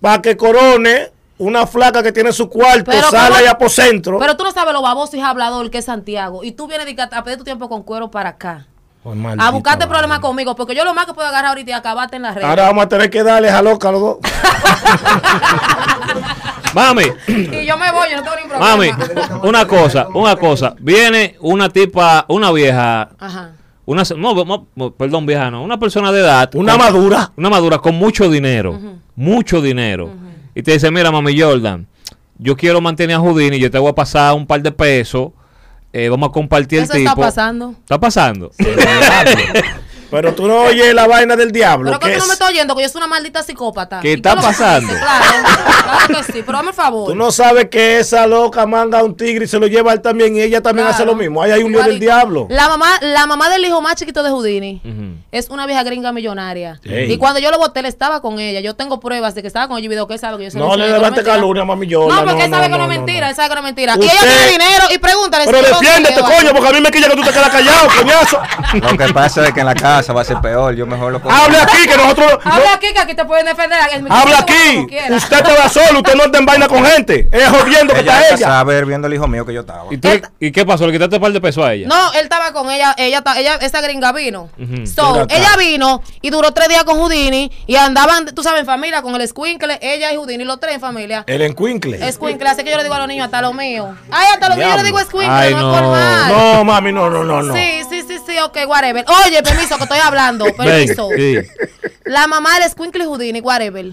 para que corone una flaca que tiene su cuarto, Pero sala y apocentro. Pero tú no sabes lo baboso y hablador que es Santiago. Y tú vienes a pedir tu tiempo con cuero para acá. Pues, a buscarte problemas conmigo, porque yo lo más que puedo agarrar ahorita y acabarte en la red. Ahora vamos a tener que darle a loca a los dos. [laughs] Mami, y yo me voy, yo no tengo ningún mami, problema. una cosa, una cosa. Viene una tipa, una vieja, Ajá. una, no, perdón, vieja, no, una persona de edad. Una con- madura. Una madura con mucho dinero, mucho dinero. Y te dice, mira, mami Jordan, yo quiero mantener a Houdini, yo te voy a pasar un par de pesos, eh, vamos a compartir Eso el está tipo. pasando. ¿Está pasando? [laughs] Pero tú no oyes la vaina del diablo. Pero que que tú no me estás oyendo, que yo soy una maldita psicópata. ¿Qué está que pasando? Claro, claro que sí, pero dame el favor. Tú no sabes que esa loca manga a un tigre y se lo lleva a él también y ella también Claro. hace lo mismo. Ahí hay un lío del diablo. La mamá, la mamá del hijo más chiquito de Houdini es una vieja gringa millonaria. Y cuando yo lo boté, él estaba con ella. Yo tengo pruebas de que estaba con ella y video que él sabe que yo lo No le levante calumnia, mami. No, porque no, él sabe no, que no es mentira, él sabe que no es mentira. Y ella tiene dinero y pregúntale Pero si defiéndete, coño, porque a mí me quilla que tú te quedas callado, coñazo. Lo que pasa es que en la casa va a ser peor. Yo mejor lo pongo. Hable aquí, que nosotros. no- Habla aquí que aquí te pueden defender. Habla aquí. Usted te va solo, usted no anda en vaina con gente. Es jodiendo que Ella está ella. saber viendo el hijo mío que yo estaba. ¿Y, tú- ¿Y qué pasó? ¿Le quitaste un par de pesos a ella? No, él estaba con ella, ella, ella, esa gringa vino. Ujú. So, Ven acá. ella vino y duró tres días con Houdini y andaban, tú sabes, en familia, con el squinkle, ella y Houdini, los tres en familia. El encuincle. Squinkle, así que yo le digo a los niños, hasta lo mío. Ay, hasta lo mío yo le digo squinkle, no, es. No, mami, no, no, no, no. Sí, sí, sí, ok, whatever. Oye, permiso, que estoy hablando, Ven, permiso. sí. La mamá del Squinkle Houdini, whatever.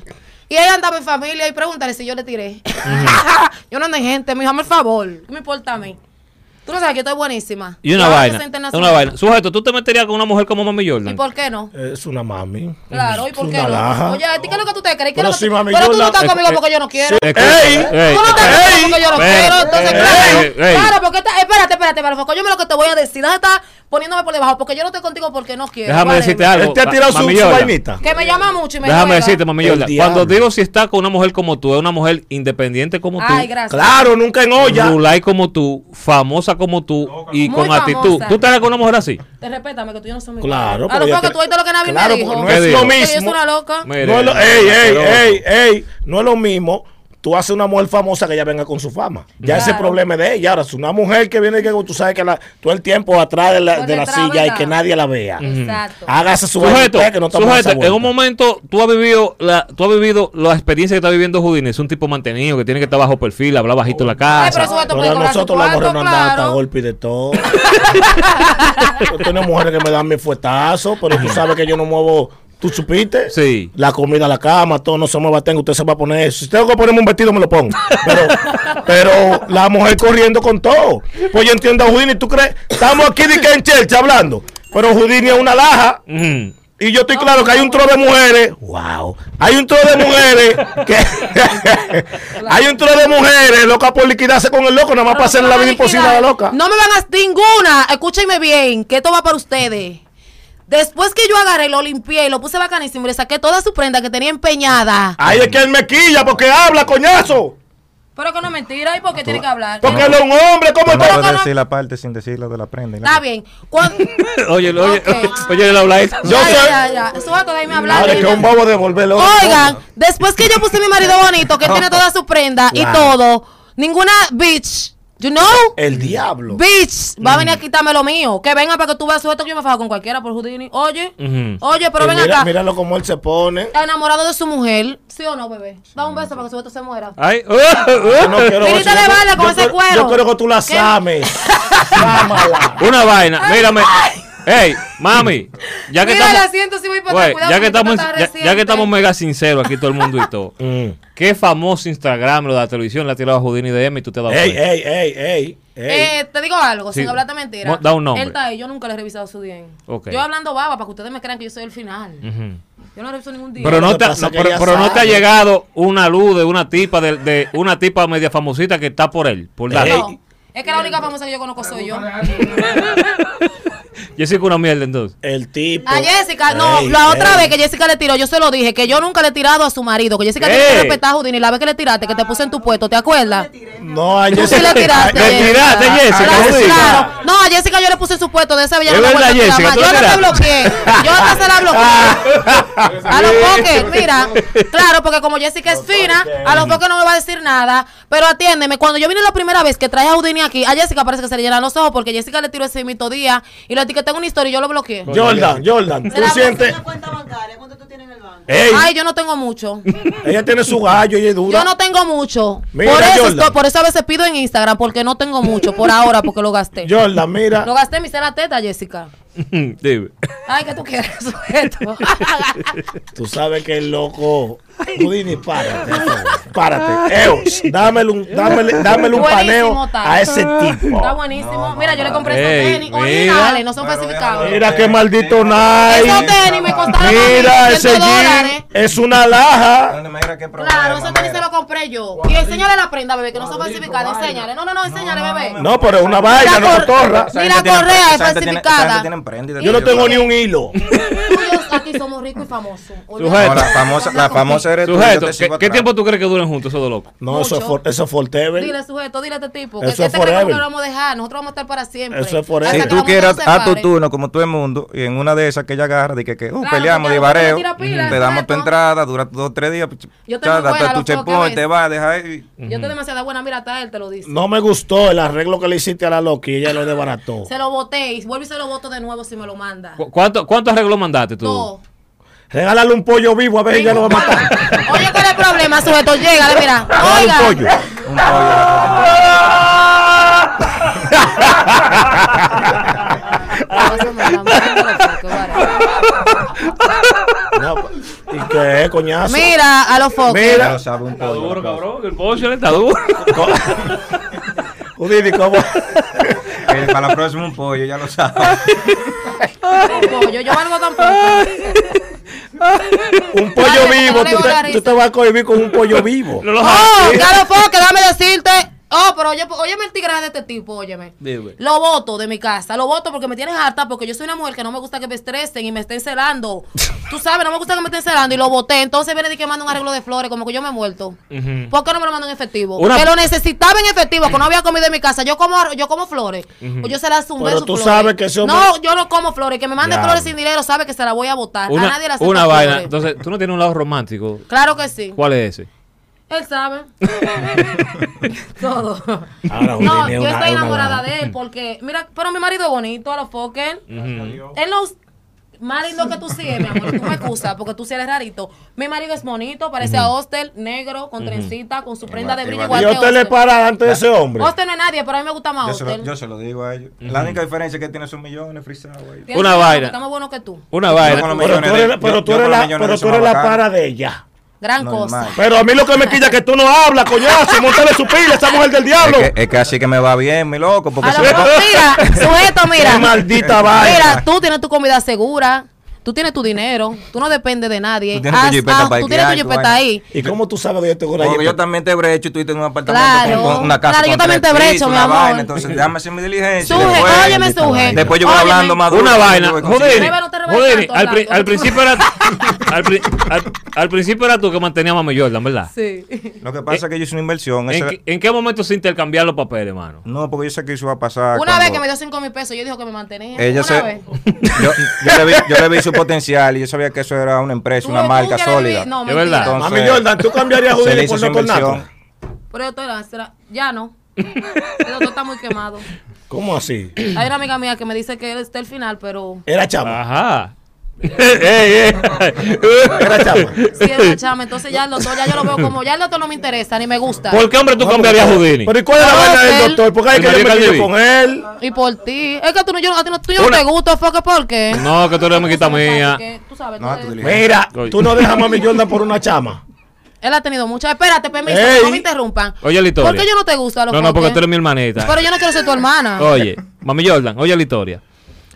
Y ella andaba en familia y pregúntale si yo le tiré. [laughs] yo no ando en gente, mi el favor. ¿Qué me importa a mí? Tú no sabes que estoy buenísima. Y una vaina. Una vaina. Sujeto, ¿tú te meterías con una mujer como Mami ¿Y Jordan? por qué no? Es una mami. Claro, ¿y por qué no? laja. Oye, ¿a ti qué es lo que tú te crees? ¿Qué Pero tú- mami, Pero tú no estás conmigo porque yo no quiero. ¡Ey! Tú no estás conmigo porque yo no quiero. Entonces, claro. Claro, porque está, espérate, espérate, espérate, me lo que te voy a decir. Estar poniéndome por debajo porque yo no estoy contigo porque no quiero. Déjame decirte algo. Él te ha tirado su, vainita. Que me llama mucho y me Déjame juega. decirte, Mami Jordan. Cuando digo si está con una mujer como tú, es una mujer independiente como tú. Ay, gracias. Claro, nunca en olla. Rulay como tú, famosa como tú y Muy con actitud. famosa. ¿Tú estarías con una mujer así? Te respétame que tú yo no somos Claro, iguales. A pero lo que te- tú oíste lo que Navi Claro, me dijo. no ¿Qué es lo Que yo soy mismo. una loca. No es lo, ey, ey, pero- ey, ey. No es lo mismo. Tú haces una mujer famosa que ella venga con su fama. Ya ese problema es de ella. Ahora, si una mujer que viene que tú sabes que la, todo el tiempo atrás de la, de silla y que nadie la vea. Exacto. Hágase su Sujeto, que no sujeto, a en un momento tú has vivido la, tú has vivido la experiencia que está viviendo Houdini. Es un tipo mantenido que tiene que estar bajo perfil, hablar bajito en la Ay, pero casa. a Pero a nosotros la hemos cuarto, remandado hasta claro. golpe y de todo. [laughs] yo tengo mujeres que me dan mi fuetazo, pero tú sabes que yo no muevo. ¿Tú supiste? Sí. La comida, la cama, todo no se mueva. Tengo, usted se va a poner eso. Si tengo que ponerme un vestido, me lo pongo. Pero, [laughs] pero la mujer corriendo con todo. Pues yo entiendo a Houdini. ¿Tú crees? Estamos aquí de que en Church hablando. Pero Houdini es una laja. Y yo estoy claro que hay un tro de mujeres. Wow. Hay un tro de mujeres que. [laughs] hay un tro de mujeres locas por liquidarse con el loco, nada más para hacer la vida imposible a la loca. No me van a ninguna. Escúchenme bien, que esto va para ustedes. Después que yo agarré, lo limpié y lo puse bacanísimo, y le saqué toda su prenda que tenía empeñada. Ahí es que él me quilla porque habla, coñazo. Pero que no es mentira, ¿y por qué tiene que hablar? Porque él es un hombre, ¿cómo no puedes no- decir la parte sin decir lo de la prenda. la- Está bien. Cuando... [laughs] Oye, oye, oye, habladito. Yo ya, soy- ya, ya. Sujeto, déjame hablar. Que un bobo de volverlo. Oigan, después que yo puse a mi marido bonito, que tiene toda su prenda y todo, ninguna bitch, you know, El diablo. bitch, va a venir a quitarme lo mío. Que venga para que tú veas sujeto que yo me fajo con cualquiera por Houdini. Oye, oye, pero Y ven mira, acá. Míralo como él se pone. Enamorado de su mujer. ¿Sí o no, bebé? Da un beso para que su sujeto se muera. Ay, uh, Yo no quiero le yo- vale con yo ese quiero- cuero. Yo quiero que tú la ¿Qué? sames. [laughs] Sámala. una vaina, mírame. Ey, mami, ya que Mira, estamos, la siento voy para Güey, ya que estamos, ya, ya que estamos mega sinceros aquí todo el mundo y todo. [laughs] Mm. ¿Qué famoso Instagram lo de la televisión le ha tirado a Houdini de M y tú te das Ey, cuenta? ey, ey, ey. ey. Eh, te digo algo, Sí. sin hablarte mentira. Da un nombre. Él está ahí, yo nunca le he revisado su bien. Ok. Yo hablando baba para que ustedes me crean que yo soy el final. Ujú. Yo no reviso ningún día. Pero no te, no, pero, pero no te ha llegado una luz de una tipa de, de una tipa media famosita que está por él, por dar. Ey. No, es que la única famosa que yo conozco soy yo. [laughs] [laughs] Jessica una mierda entonces. El tipo. A Jessica, no, Ey, la otra ey. vez que Jessica le tiró, yo se lo dije, que yo nunca le he tirado a su marido, que Jessica tiene Ey. que respetar a Houdini, la vez que le tiraste, que te puse en tu puesto, ¿te acuerdas? No, a Tú sí le tiraste. Le tiraste, Jessica, Claro, no claro. No, a Jessica yo le puse en su puesto de esa vez. ya Es no me verdad, vuelve a tirar Jessica, tú Yo no te bloqueé. Yo hasta se la bloqueé. [laughs] A los poques, mira. Claro, porque como Jessica es fina, a los poques no me va a decir nada. Pero atiéndeme, cuando yo vine la primera vez que traje a Houdini aquí, a Jessica parece que se le llenan los ojos porque Jessica le tiró ese mito día y lo etiqueté en una historia y yo lo bloqueé. Jordan, Jordan, tú sientes. cuenta bancaria? ¿Cuánto tú tienes en el banco? Ey, Ay, yo no tengo mucho. [laughs] ella tiene su gallo y es dura. Yo no tengo mucho. Mira, por, eso estoy- por eso a veces pido en Instagram porque no tengo mucho por ahora porque lo gasté. Jordan, mira. Lo gasté en mi la teta, Jessica. [laughs] Dime. Ay, que tú quieres, sujeto. [laughs] Tú sabes que el loco. Houdini, párate. Párate. Eos, dámele un, dámele, dámele un paneo a ese tipo. Está buenísimo. mira, yo le compré esos tenis mira. originales, no son falsificados. Mira qué maldito Nike. Esos tenis me costaron Mira 100 ese jean. Es una laja. Mira qué problema, Claro, esos tenis mira. se los compré yo. Y enséñale la prenda, bebé, que no son falsificadas. Enséñale. No, no, no, enséñale, bebé. No, pero es una vaina, no cotorra. Tiene- correa es falsificada. Yo no tengo ni un hilo. Aquí somos ricos y famosos. Sujeto. No, la famosa, la famosa eres tú, Sujeto, te sigo ¿qué, tiempo tú crees que duren juntos esos dos locos? No, eso es, eso es forever. Dile, sujeto, dile a este tipo. Que, Eso que es este forever. no lo vamos a dejar. Nosotros vamos a estar para siempre. Eso es forever. Hasta Si que tú quieres a tu turno, como todo el mundo, y en una de esas que ella agarra, de que, que Claro, peleamos de bareo, te damos tu entrada, dura dos o tres días, Yo muy buena, tu checkpoint, te vas, deja ahí. Yo estoy demasiado buena, mira, hasta él te lo dice. No me gustó el arreglo que le hiciste a la Loki y ella lo desbarató. Se lo boté y vuelvo y se lo voto de nuevo si me lo manda. ¿Cu- ¿Cuánto, cuánto arreglo mandaste tú? No. Regálale un pollo vivo a ver si ella lo va a matar. [laughs] Oye, ¿cuál es el problema, sujeto? Llégale, mira. Regálale Oiga. un pollo. Un pollo. No, ¿Y qué, coñazo? Mira, a los foques. Mira. Ya lo sabe un Está pollo. duro, cabrón. El pollo está duro. Houdini, [laughs] ¿cómo? Para la próxima un pollo, ya lo sabes. Pollo, yo valgo tampoco. Un pollo Dale, vivo. Tú te, tú te vas a cohibir con un pollo vivo. No lo Oh, los foques, déjame decirte. Oh, pero oye, óyeme el tigre de este tipo, óyeme. Dime. Lo voto de mi casa, lo voto porque me tienes harta, porque yo soy una mujer que no me gusta que me estresen y me estén celando. [laughs] Tú sabes, no me gusta que me estén celando y lo voté. Entonces viene de que manda un arreglo de flores, como que yo me he muerto. ¿Por qué no me lo mandan en efectivo? Una- Que lo necesitaba en efectivo, que no había comida en mi casa. Yo como, yo como flores. O yo se las zumbé Pero tú flores. sabes que hombre- No, yo no como flores. Que me mande flores sin dinero, sabe que se la voy a votar. a nadie le acepto una vaina. flores. Entonces, tú no tienes un lado romántico. Claro que sí. ¿Cuál es ese? Él sabe. [laughs] Todo. Ahora, No, es yo una- estoy es una enamorada de él porque, mira, pero mi marido es bonito, a los foques. Él no más lindo que tú sí, mi amor. Tú me excusas porque tú sí eres rarito. Mi marido es bonito, parece a Hostel, negro, con trencita, con su prenda de brillo Igual- ¿Y usted le Hostel. para antes de ese hombre? Hostel no es nadie, pero a mí me gusta más Yo se, lo, Hostel. yo se lo digo a ellos. La única diferencia que tiene son millones frisados Una vaina. Está más bueno que tú. Una vaina. Pero tú eres, la, para de ella. Gran Normal. cosa. Pero a mí lo que me quilla es que tú no hablas, coñazo. [laughs] Montale su pila, esa mujer del diablo. Es que, es que así que me va bien, mi loco. Porque A si lo mejor, mira, sujeto, mira. [laughs] Qué maldita vaina. Mira, tú tienes tu comida segura. Tú tienes tu dinero, tú no dependes de nadie. Tú tienes tu jipeta tú tienes tu jipeta ahí. ¿Y cómo tú sabes que yo tengo Porque yo también te brecho y tú tienes un apartamento Claro. con, con una casa Claro, yo también te brecho, mi una amor. vaina, entonces déjame hacer mi diligencia. Suje, después, óyeme, suje. Después yo voy Óyeme. hablando más duro. Una vaina. Joder, joder, al, pri- al principio era [laughs] al, pri- al- al principio era tú que mantenías a Mami Jordan, ¿verdad? Sí. Lo que pasa es que yo hice una inversión. ¿En, qué- en qué momento se intercambiar los papeles, hermano? No, porque yo sé que eso iba a pasar. Una cuando- vez que me dio 5 mil pesos, yo dijo que me mantenía. Ella Una se, vez. [laughs] yo, yo le vi, yo le vi su potencial y yo sabía que eso era una empresa, Tú- una tú marca sólida. No, Es verdad. Entonces, Mami Jordan, ¿tú cambiarías a se le Houdini hizo por no por inversión. Pero ya no. El doctor está muy quemado. ¿Cómo así? Hay una amiga mía que me dice que él está el final, pero Era chama. Ajá. Ey, ey. Era chama. sí es una chama. Entonces ya el doctor, ya yo lo veo como, ya el doctor no me interesa ni me gusta. ¿Por qué hombre tú cambiarías a Houdini? Pero ¿y cuál es la No, vaina del doctor? Porque hay El que yo me quillo con él. Y por ti. Es que tú no, yo, a, ti no, tú yo no te gusto, fue que por qué. No, que tú eres amiguita mía. Que Tú sabes. Mira, tú no dejas a Mami Jordan por una chama. Él ha tenido muchas. Espérate, permiso, Ey. no me interrumpan. Oye la historia. ¿Por qué yo no te gusto a los No, no, porque tú eres mi hermanita. Pero yo no quiero ser tu hermana. Oye, Mami Jordan, oye la historia.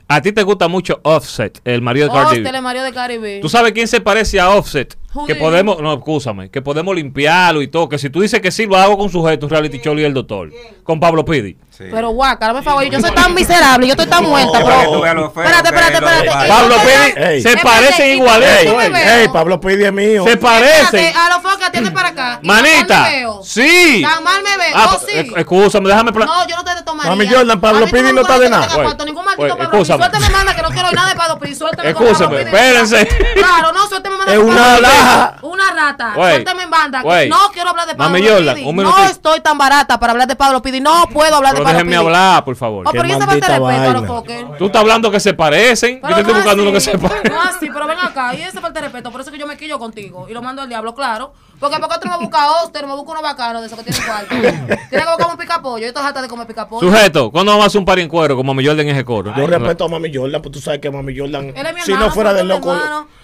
A ti te gusta mucho Offset, el marido de Cardi B. el Mario de Caribe. ¿Tú sabes quién se parece a Offset? Que podemos, no, escúchame, que podemos limpiarlo y todo. Que si tú dices que sí, lo hago con sujeto, un reality show y el doctor. Con Pablo Pidi. Sí. Pero guaca, dame favor, yo soy tan miserable, yo estoy tan muerta, pero... Espérate, espérate, espérate. Pablo. Pidi. Se parecen igualitos, ey. Pablo Pidi es mío. Se parecen. Espérate, A los focos que atienden para acá. Manita. me veo. Sí. Tan mal me veo. Ah, Oh, pues, sí. escúchame, déjame. No, yo no te de tomar. Mami Jordan, Pablo Pidi no está de nada. Ningún maldito güey, Pablo Pidi. escúchame. Suéltame, manda, que no quiero nada de Pablo Pidi. Suéltame con Escúchame, Pablo Pidi. espérense. Claro, no, suéltame, manda. Es una laja. Una rata. Suéltame en banda. No quiero hablar de Pablo Pidi. No estoy tan barata para hablar de Pablo Pidi. No puedo hablar de déjenme hablar, por favor. Oh, pero Qué se falta respeto a los. Tú estás hablando que se parecen. Yo te estoy buscando uno que se parece. No así, pero ven acá. Y ese falta de respeto. Por eso que yo me quillo contigo. Y lo mando al diablo, claro. Porque porque otro me busca a Oster, me busca uno bacano de esos que tienen cuarto. [laughs] Tiene que buscar un picapollo. Yo estoy harta de comer picapollo. Sujeto, ¿cuándo vamos a hacer un par en cuero como Mami Jordan en ese coro? Yo respeto a Mami Jordan, pues tú sabes que Mami Jordan, Él es mi si hermano, no fuera de somos loco.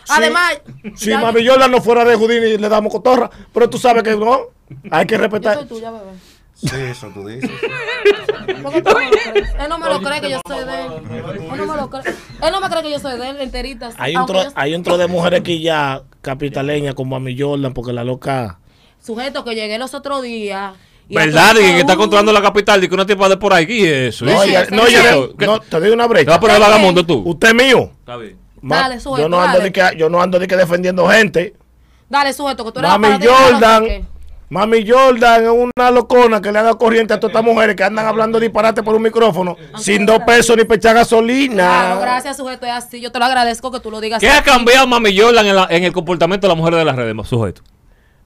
Además, si ya- Mami Jordan no fuera de Houdini, le damos cotorra. Pero tú sabes que no, hay que Yo respetar. soy tuya, bebé. Sí, eso tú dices. [laughs] ¿Por qué tú no? Él no me lo cree que yo soy de él. Él no me lo cree. Él no me cree que yo soy de él, enterita. Hay un, tro, yo- hay un tro de mujeres aquí ya capitaleñas con Mami Jordan, porque la loca. Sujeto que llegué los otros días. ¿Verdad? Y que está controlando la capital y que una tipa de por aquí y eso. No, ¿y ella- eso? no, ¿Y ella- eso? ¿Qué- no, te doy una ¿Te brecha. vas a poner vagamundo tú? Usted es mío. Está bien. Ma- Dale, sujeto, yo no ando dale. de que yo no ando de que defendiendo gente. Dale, sujeto, que tú eres Mami Jordan. Mami Jordan es una locona que le ha dado corriente a todas estas mujeres que andan hablando disparate por un micrófono sin dos pesos ni para echar gasolina. Claro, gracias, sujeto, es así. Yo te lo agradezco que tú lo digas. ¿Qué ha cambiado Mami Jordan en, la- en el comportamiento de las mujeres de las redes, sujeto?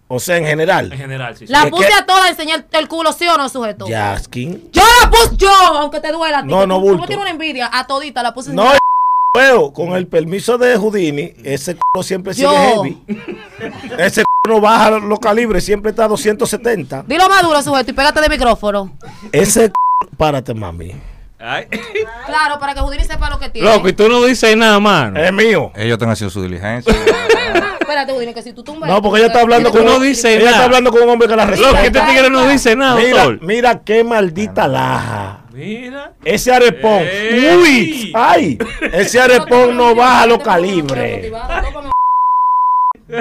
O sea, en general. general, sí. La ¿Qué- puse a todas a enseñar el culo, ¿sí o no, sujeto? Jaskin. Yo la puse yo, aunque te duela. No, no, tú, bulto. Tú me tienes una envidia. A todita la puse. No, [laughs] veo, con el permiso de Houdini, ese culo siempre sigue Yo. heavy. [laughs] Ese no baja los calibres, siempre está a 270. Dilo más duro, sujeto, y pégate de micrófono. Ese párate, mami. Ay. Claro, para que Houdini sepa lo que tiene. Loco, y tú no dices nada, mano. Es mío. Ellos están haciendo su diligencia. [laughs] Espérate, Houdini, que si tú tumbas. No, porque ella está hablando con no un- dices ella nada. está hablando con un hombre que la Loco, respeta. este tigre no dice nada, Mira, doctor. mira qué maldita laja. Mira. Ese arepón. Ey. Uy, ay, ese arepón no baja los calibres.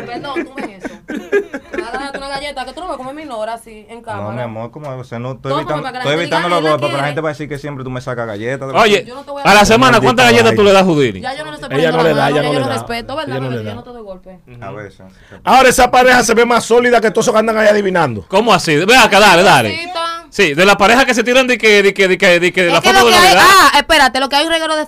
Perdón, tú ves eso. Me vas a dar una galleta que tú no me comes mi hora así en cámara. No, mi amor, ¿cómo es? O sea, no, estoy Toma, evitando, para que la estoy evitando los "Él la golpes, pero la quiere". gente va a decir que siempre tú me sacas galletas. Oye, Yo no te voy a a la semana, ¿cuántas galletas tú le das a Houdini? Ya yo no le estoy Ella poniendo no la le da, mano, ella ya no yo le lo respeto, ¿verdad? Ella no. Yo no te doy golpe. A veces. Ahora esa pareja se ve más sólida que todos esos que andan ahí adivinando. ¿Cómo así? Ve acá, dale, dale. Sí, de la pareja que se tiran de que, de que, de que, de que de la foto de Navidad. ah, espérate, lo que hay un regalo de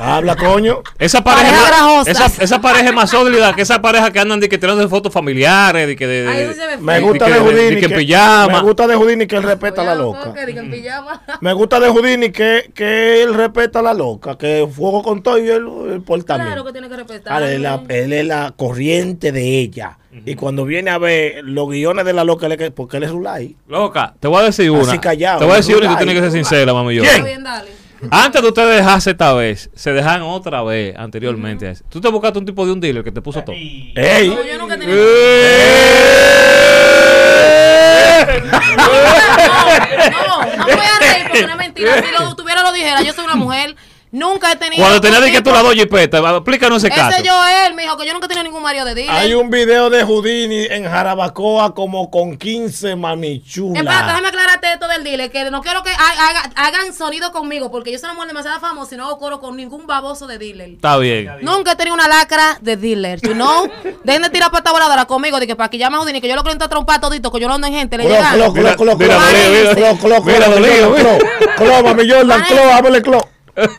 Habla, coño. Esa Pareja esa, esa pareja es más sólida que esa pareja que andan de que tirando de fotos familiares, de que de, de- Me gusta que- de de- Houdini. que pijama. Me gusta de Houdini que él respeta a la loca. que diga en pijama. Me gusta de Houdini que, que él respeta a la loca. Que fuego con todo y él, él por también. Claro que tiene que respetar. Él, es la, él es la corriente de ella. Y cuando viene a ver los guiones de la loca, que- porque él es Rulay. Loca, te voy a decir una. Así callado, te voy a decir una y tú tienes que ser sincera, mami yo. ¿Quién? Está bien, dale. Antes de ustedes dejarse esta vez, se dejan otra vez anteriormente. eso. Tú te buscaste un tipo de un dealer que te puso todo. ¡Ey! No, yo nunca. No, no me voy a reír porque no es mentira. Si lo tuviera, lo dijera. Yo soy una mujer. Nunca he tenido. Cuando tenía de que tú la dos jipetas, va, explícanos ese caso. Ese Joel, me dijo que yo nunca he tenido ningún Mario de dealer. Hay un video de Houdini en Jarabacoa como con 15 mamichulas. Espérate, déjame aclararte esto del dealer, que no quiero que ha- haga- hagan sonido conmigo, porque yo soy una mujer demasiado famosa y no hago coro con ningún baboso de dealer. Está bien. Nunca he tenido una lacra de dealer, you know? [laughs] Dejen de tirar pata voladora conmigo, de que para que llame a Houdini, que yo lo quiero entrar a trompar todito, que yo no ando en gente, le Clo, llegan. clo, Mira, clo, clo, mira, clo. mira, mira. Clo, clo, Mira, clo, clo, clo. Clo, clo, clo.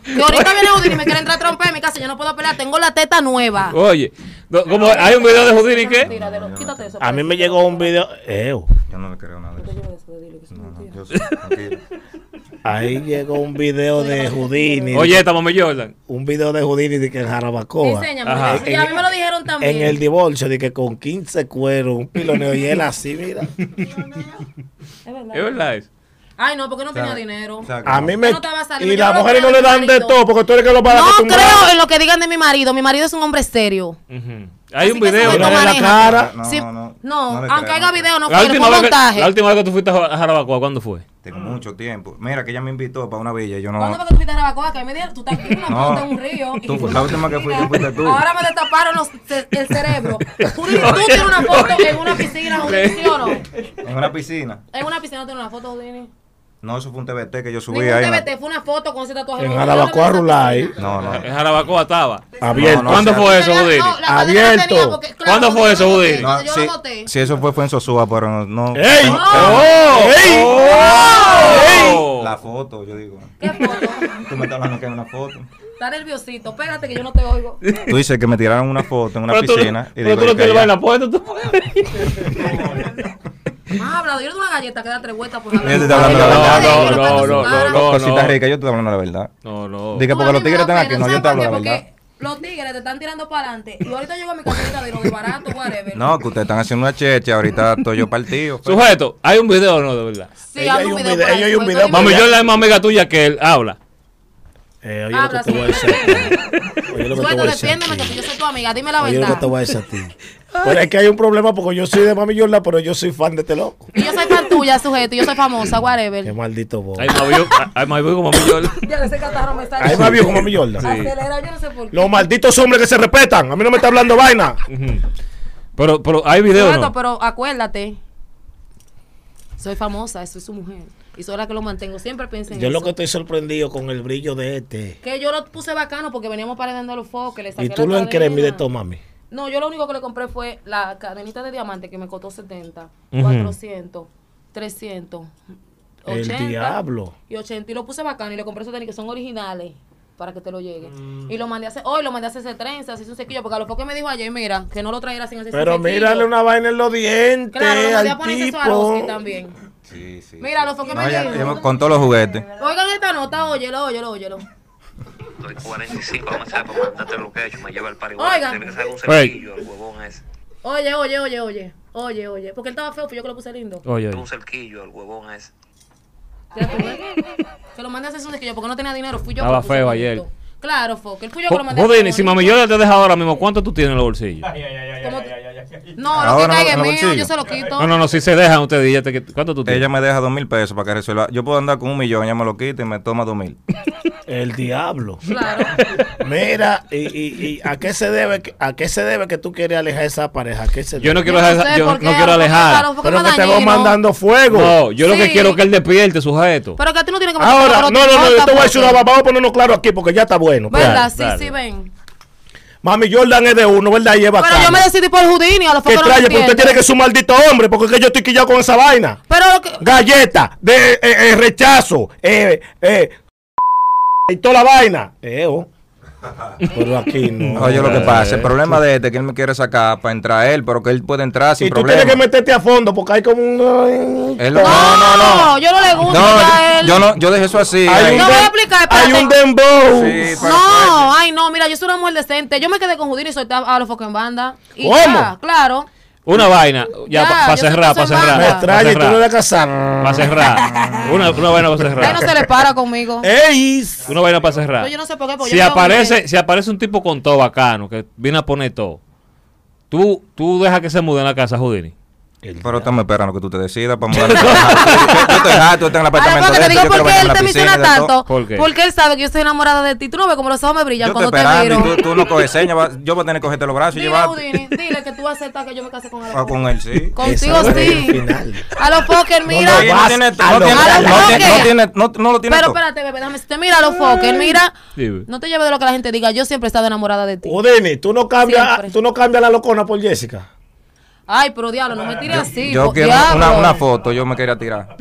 Que ahorita viene Houdini y me quiere entrar a trompar en mi casa, yo no puedo pelear, tengo la teta nueva. Oye, no, como hay un video de Houdini que. Mentira, de lo- quítate eso. A mí me llegó un video. Ew. Yo no le creo nada de eso. Ahí llegó un video de Houdini. Oye, esta mami Jordan. Un video de Houdini de que en Jarabacoa. Enséñame, ya a mí me lo dijeron también. En el divorcio, de que con 15 cueros, un piloneo y él así, mira. [laughs] Es verdad. Es verdad. Ay, no, porque no tenía dinero. A no. mí me. no Y las no mujeres no le dan de todo porque tú eres que lo vas a No creo en lo que digan de mi marido. Mi marido es un hombre. Ujú. Hay un video. toma la cara. No, no, no. no, No aunque creo, haga no video, no que, montaje. la última vez que tú fuiste a Jarabacoa, ¿cuándo fue? Tengo mucho tiempo. Mira, que ella me invitó para una villa yo no. ¿Cuándo fue que tú fuiste a Jarabacoa? Que me dieron, tú estás aquí en una No. punta en un río. Tú, la última que fuiste fuiste tú. Ahora me destaparon el cerebro. Tú tienes una foto en una piscina, [laughs] ¿sí o no? En una piscina. En una piscina tiene una foto, Houdini. No, eso fue un TBT que yo subí Ningún ahí. en la- TBT, fue una foto con ese tatuaje. En. Jarabacoa no Rulay. No, no. En Jarabacoa estaba. Abierto. No, no, ¿Cuándo fue eso, No, la yo la Abierto. porque, claro, ¿Cuándo fue eso, No, Yo sí, lo boté. sí, eso fue, fue en Sosúa, pero no. ¡Ey! no- ¡Oh! ¡Ey! ¡Oh! La foto, yo digo. ¿Qué foto? Tú me estás hablando que es una foto. Está nerviosito. Pégate que yo no te oigo. Tú dices que me tiraron una foto en una Pero tú, piscina. y pero digo tú no que tienes ya- vaina puesta. tú. [laughs] Más hablado. Yo doy una galleta que da tres vueltas por Yo te estoy hablando la No, verdad. no, no, no, no, no. Cosita rica, yo te estoy hablando la verdad. No, no. Diga, porque los tigres están aquí, no, yo te hablo la Porque verdad. los tigres te están tirando para adelante. Y ahorita llego a mi casita de lo de barato, whatever. No, que ustedes están haciendo una checha, ahorita estoy yo partido. pues. Sujeto, hay un video o no, de verdad. Sí, hay un video ella hay un video Mami, yo la más amiga tuya que él habla. Eh, oye Habla, te voy a decir. a ti. Oye lo que te Suelto, voy a decir. a defiéndeme que yo soy tu amiga. Dime la Oye lo que te verdad. voy a decir a ti. Pero es que hay un problema porque yo soy de Mami Yorla, pero yo soy fan de este loco. Y yo soy fan tuya, sujeto. Y yo soy famosa, Qué whatever. maldito vos. Hay más hay como yo. Ya ese catarro me está Hay más viejo como Mami Yorla. Acelera, yo no sé por qué. Los malditos hombres que se respetan. A mí no me está hablando vaina. Pero, pero hay video o Sujeto, no. pero acuérdate. Soy famosa, soy su mujer. Y soy la que lo mantengo. Siempre piensen en Yo lo eso. que estoy sorprendido con el brillo de este. Que yo lo puse bacano porque veníamos pareciendo los focos. Y tú lo encremes de todo, mami. No, yo lo único que le compré fue la cadenita de diamante que me costó 70, Ujú. 400, 300, El 80 diablo. y 80 y lo puse bacano y le compré esos tenis que son originales para que te lo llegue. Mm. Y lo mandé a hacer, hoy lo mandé a hacer trenzas, hice un sequillo, porque a lo poco me dijo ayer, mira, que no lo trajera sin hacer Pero sequillo. mírale una vaina en los dientes Claro, lo mandé a al ponerse eso a Roski tipo. también. Sí, sí. Mira, lo fue que No, me dijo. con todos los juguetes. Oigan esta nota, óyelo, óyelo, óyelo. Estoy 45, vamos a hacer para mandarte lo que he hecho. Me lleva el pari. Oigan. Tiene que sacar un cerquillo al huevón ese. Oye, oye, oye, oye. Oye, oye. Porque él estaba feo, pero yo que lo puse lindo. Oye, Un oye. cerquillo al huevón ese. Que lo mandé a hacer un sequillo porque no tenía dinero. Fui yo Estaba feo bonito. ayer. Claro, Foque. Él fui yo que lo mandé a Joder, hacer si mami yo te deja ahora mismo, ¿cuánto tú tienes en los bolsillos? ¿Cómo tú- No, lo que caiga mío, yo se lo quito. No, no, no, si se dejan ustedes, ya te- ¿cuánto tú tienes? Ella me deja dos mil pesos para que resuelva. Yo puedo andar con un millón, ella me lo quita y me toma dos mil. El diablo. Claro. [laughs] Mira, y, y, y a qué se debe que- a qué se debe que tú quieres alejar esa pareja? ¿A qué se Yo no quiero, sé yo no quiero alejar. Pero que te va dañino. mandando fuego. No, yo lo que quiero es que él despierte, sujeto. Pero que a ti no tienes que Ahora, no, no, no, yo te voy a decir una vamos a ponernos claro aquí porque ya está bueno. ¿Verdad? Claro, Sí, claro. sí, ven. Mami Jordan es de uno, ¿verdad? Y es Pero bacana. yo me decidí por Houdini, a los Que trae, pero usted tiene que ser un maldito hombre, porque es que yo estoy quillado con esa vaina. Pero que... Galleta, de eh, eh, rechazo, eh, eh, y toda la vaina. Eh, [laughs] oh. Pero aquí no. Oye, lo que pasa, el problema de este es que él me quiere sacar para entrar él, pero que él puede entrar sin Y tú problema. tienes que meterte a fondo porque hay como un. Él lo- No, no, no, no. yo no le gusto No, ya a yo, él. yo no, yo dejé eso así. Hay No voy a explicar, hay un dembow. Sí, No, ay no, mira, yo soy una mujer decente. Yo me quedé con Houdini y solté a a los focos en banda. Y ¿Cómo? ya, claro. Una vaina, ya, Ya, para yo cerrar, para cerrar. Me extraña y tú no Para eres casar. cerrar. Una, una vaina para Él no se cerrar. le para conmigo. ¡Ey! Una vaina para cerrar. No, yo no sé por qué, porque Si yo aparece, si aparece un tipo con todo bacano, que viene a poner todo, tú, tú dejas que se mude en la casa, Houdini. Pero estamos esperando que tú te decidas para mudar. yo, [laughs] yo estoy harto, está en el Ahora, apartamento porque de te él, digo por qué él te menciona y tanto. ¿Por qué? Porque él sabe que yo estoy enamorada de ti. Tú no ves cómo los ojos me brillan Yo cuando te miro. y tú, tú no coges señas, va- yo voy a tener que cogerte los brazos y Dile, llevarte Houdini, dile que tú aceptas que yo me case con él. Ah, con él, sí. Contigo el sí. A los Fokker, mira. no no lo tiene Pero espérate, bebé, déjame. Si te mira a los Fokker, mira. No te lleves de lo que la gente diga. Yo siempre he estado enamorada de ti. Udini, tú no cambias la locona por Jessica. Ay, pero diablo, no me tires así. Yo po- quiero una, una foto, yo me quería tirar. [laughs]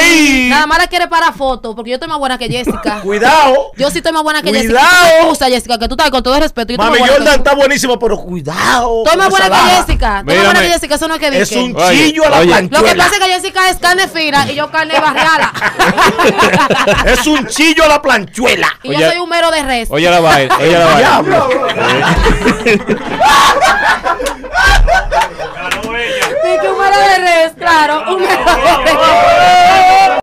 ¡Ey! Nada más la quiere para foto, porque yo estoy más buena que Jessica. [laughs] Cuidado. Yo sí estoy más buena que Cuidado. Jessica. ¿Qué te Jessica? Que tú estás con todo el respeto. Yo Mami que Jordan está buenísimo, pero cuidado. Estoy más buena que. Jessica. Estoy más buena que Jessica. Eso no es que Es dije. un Oye, chillo a la oye. planchuela. Lo que pasa es que Jessica es carne fina y yo carne barriada. [laughs] Es un chillo a la planchuela. y Oye. yo soy un mero de res. Oye la vaina, oye la vaina. Y que un de reyes, claro. [laughs]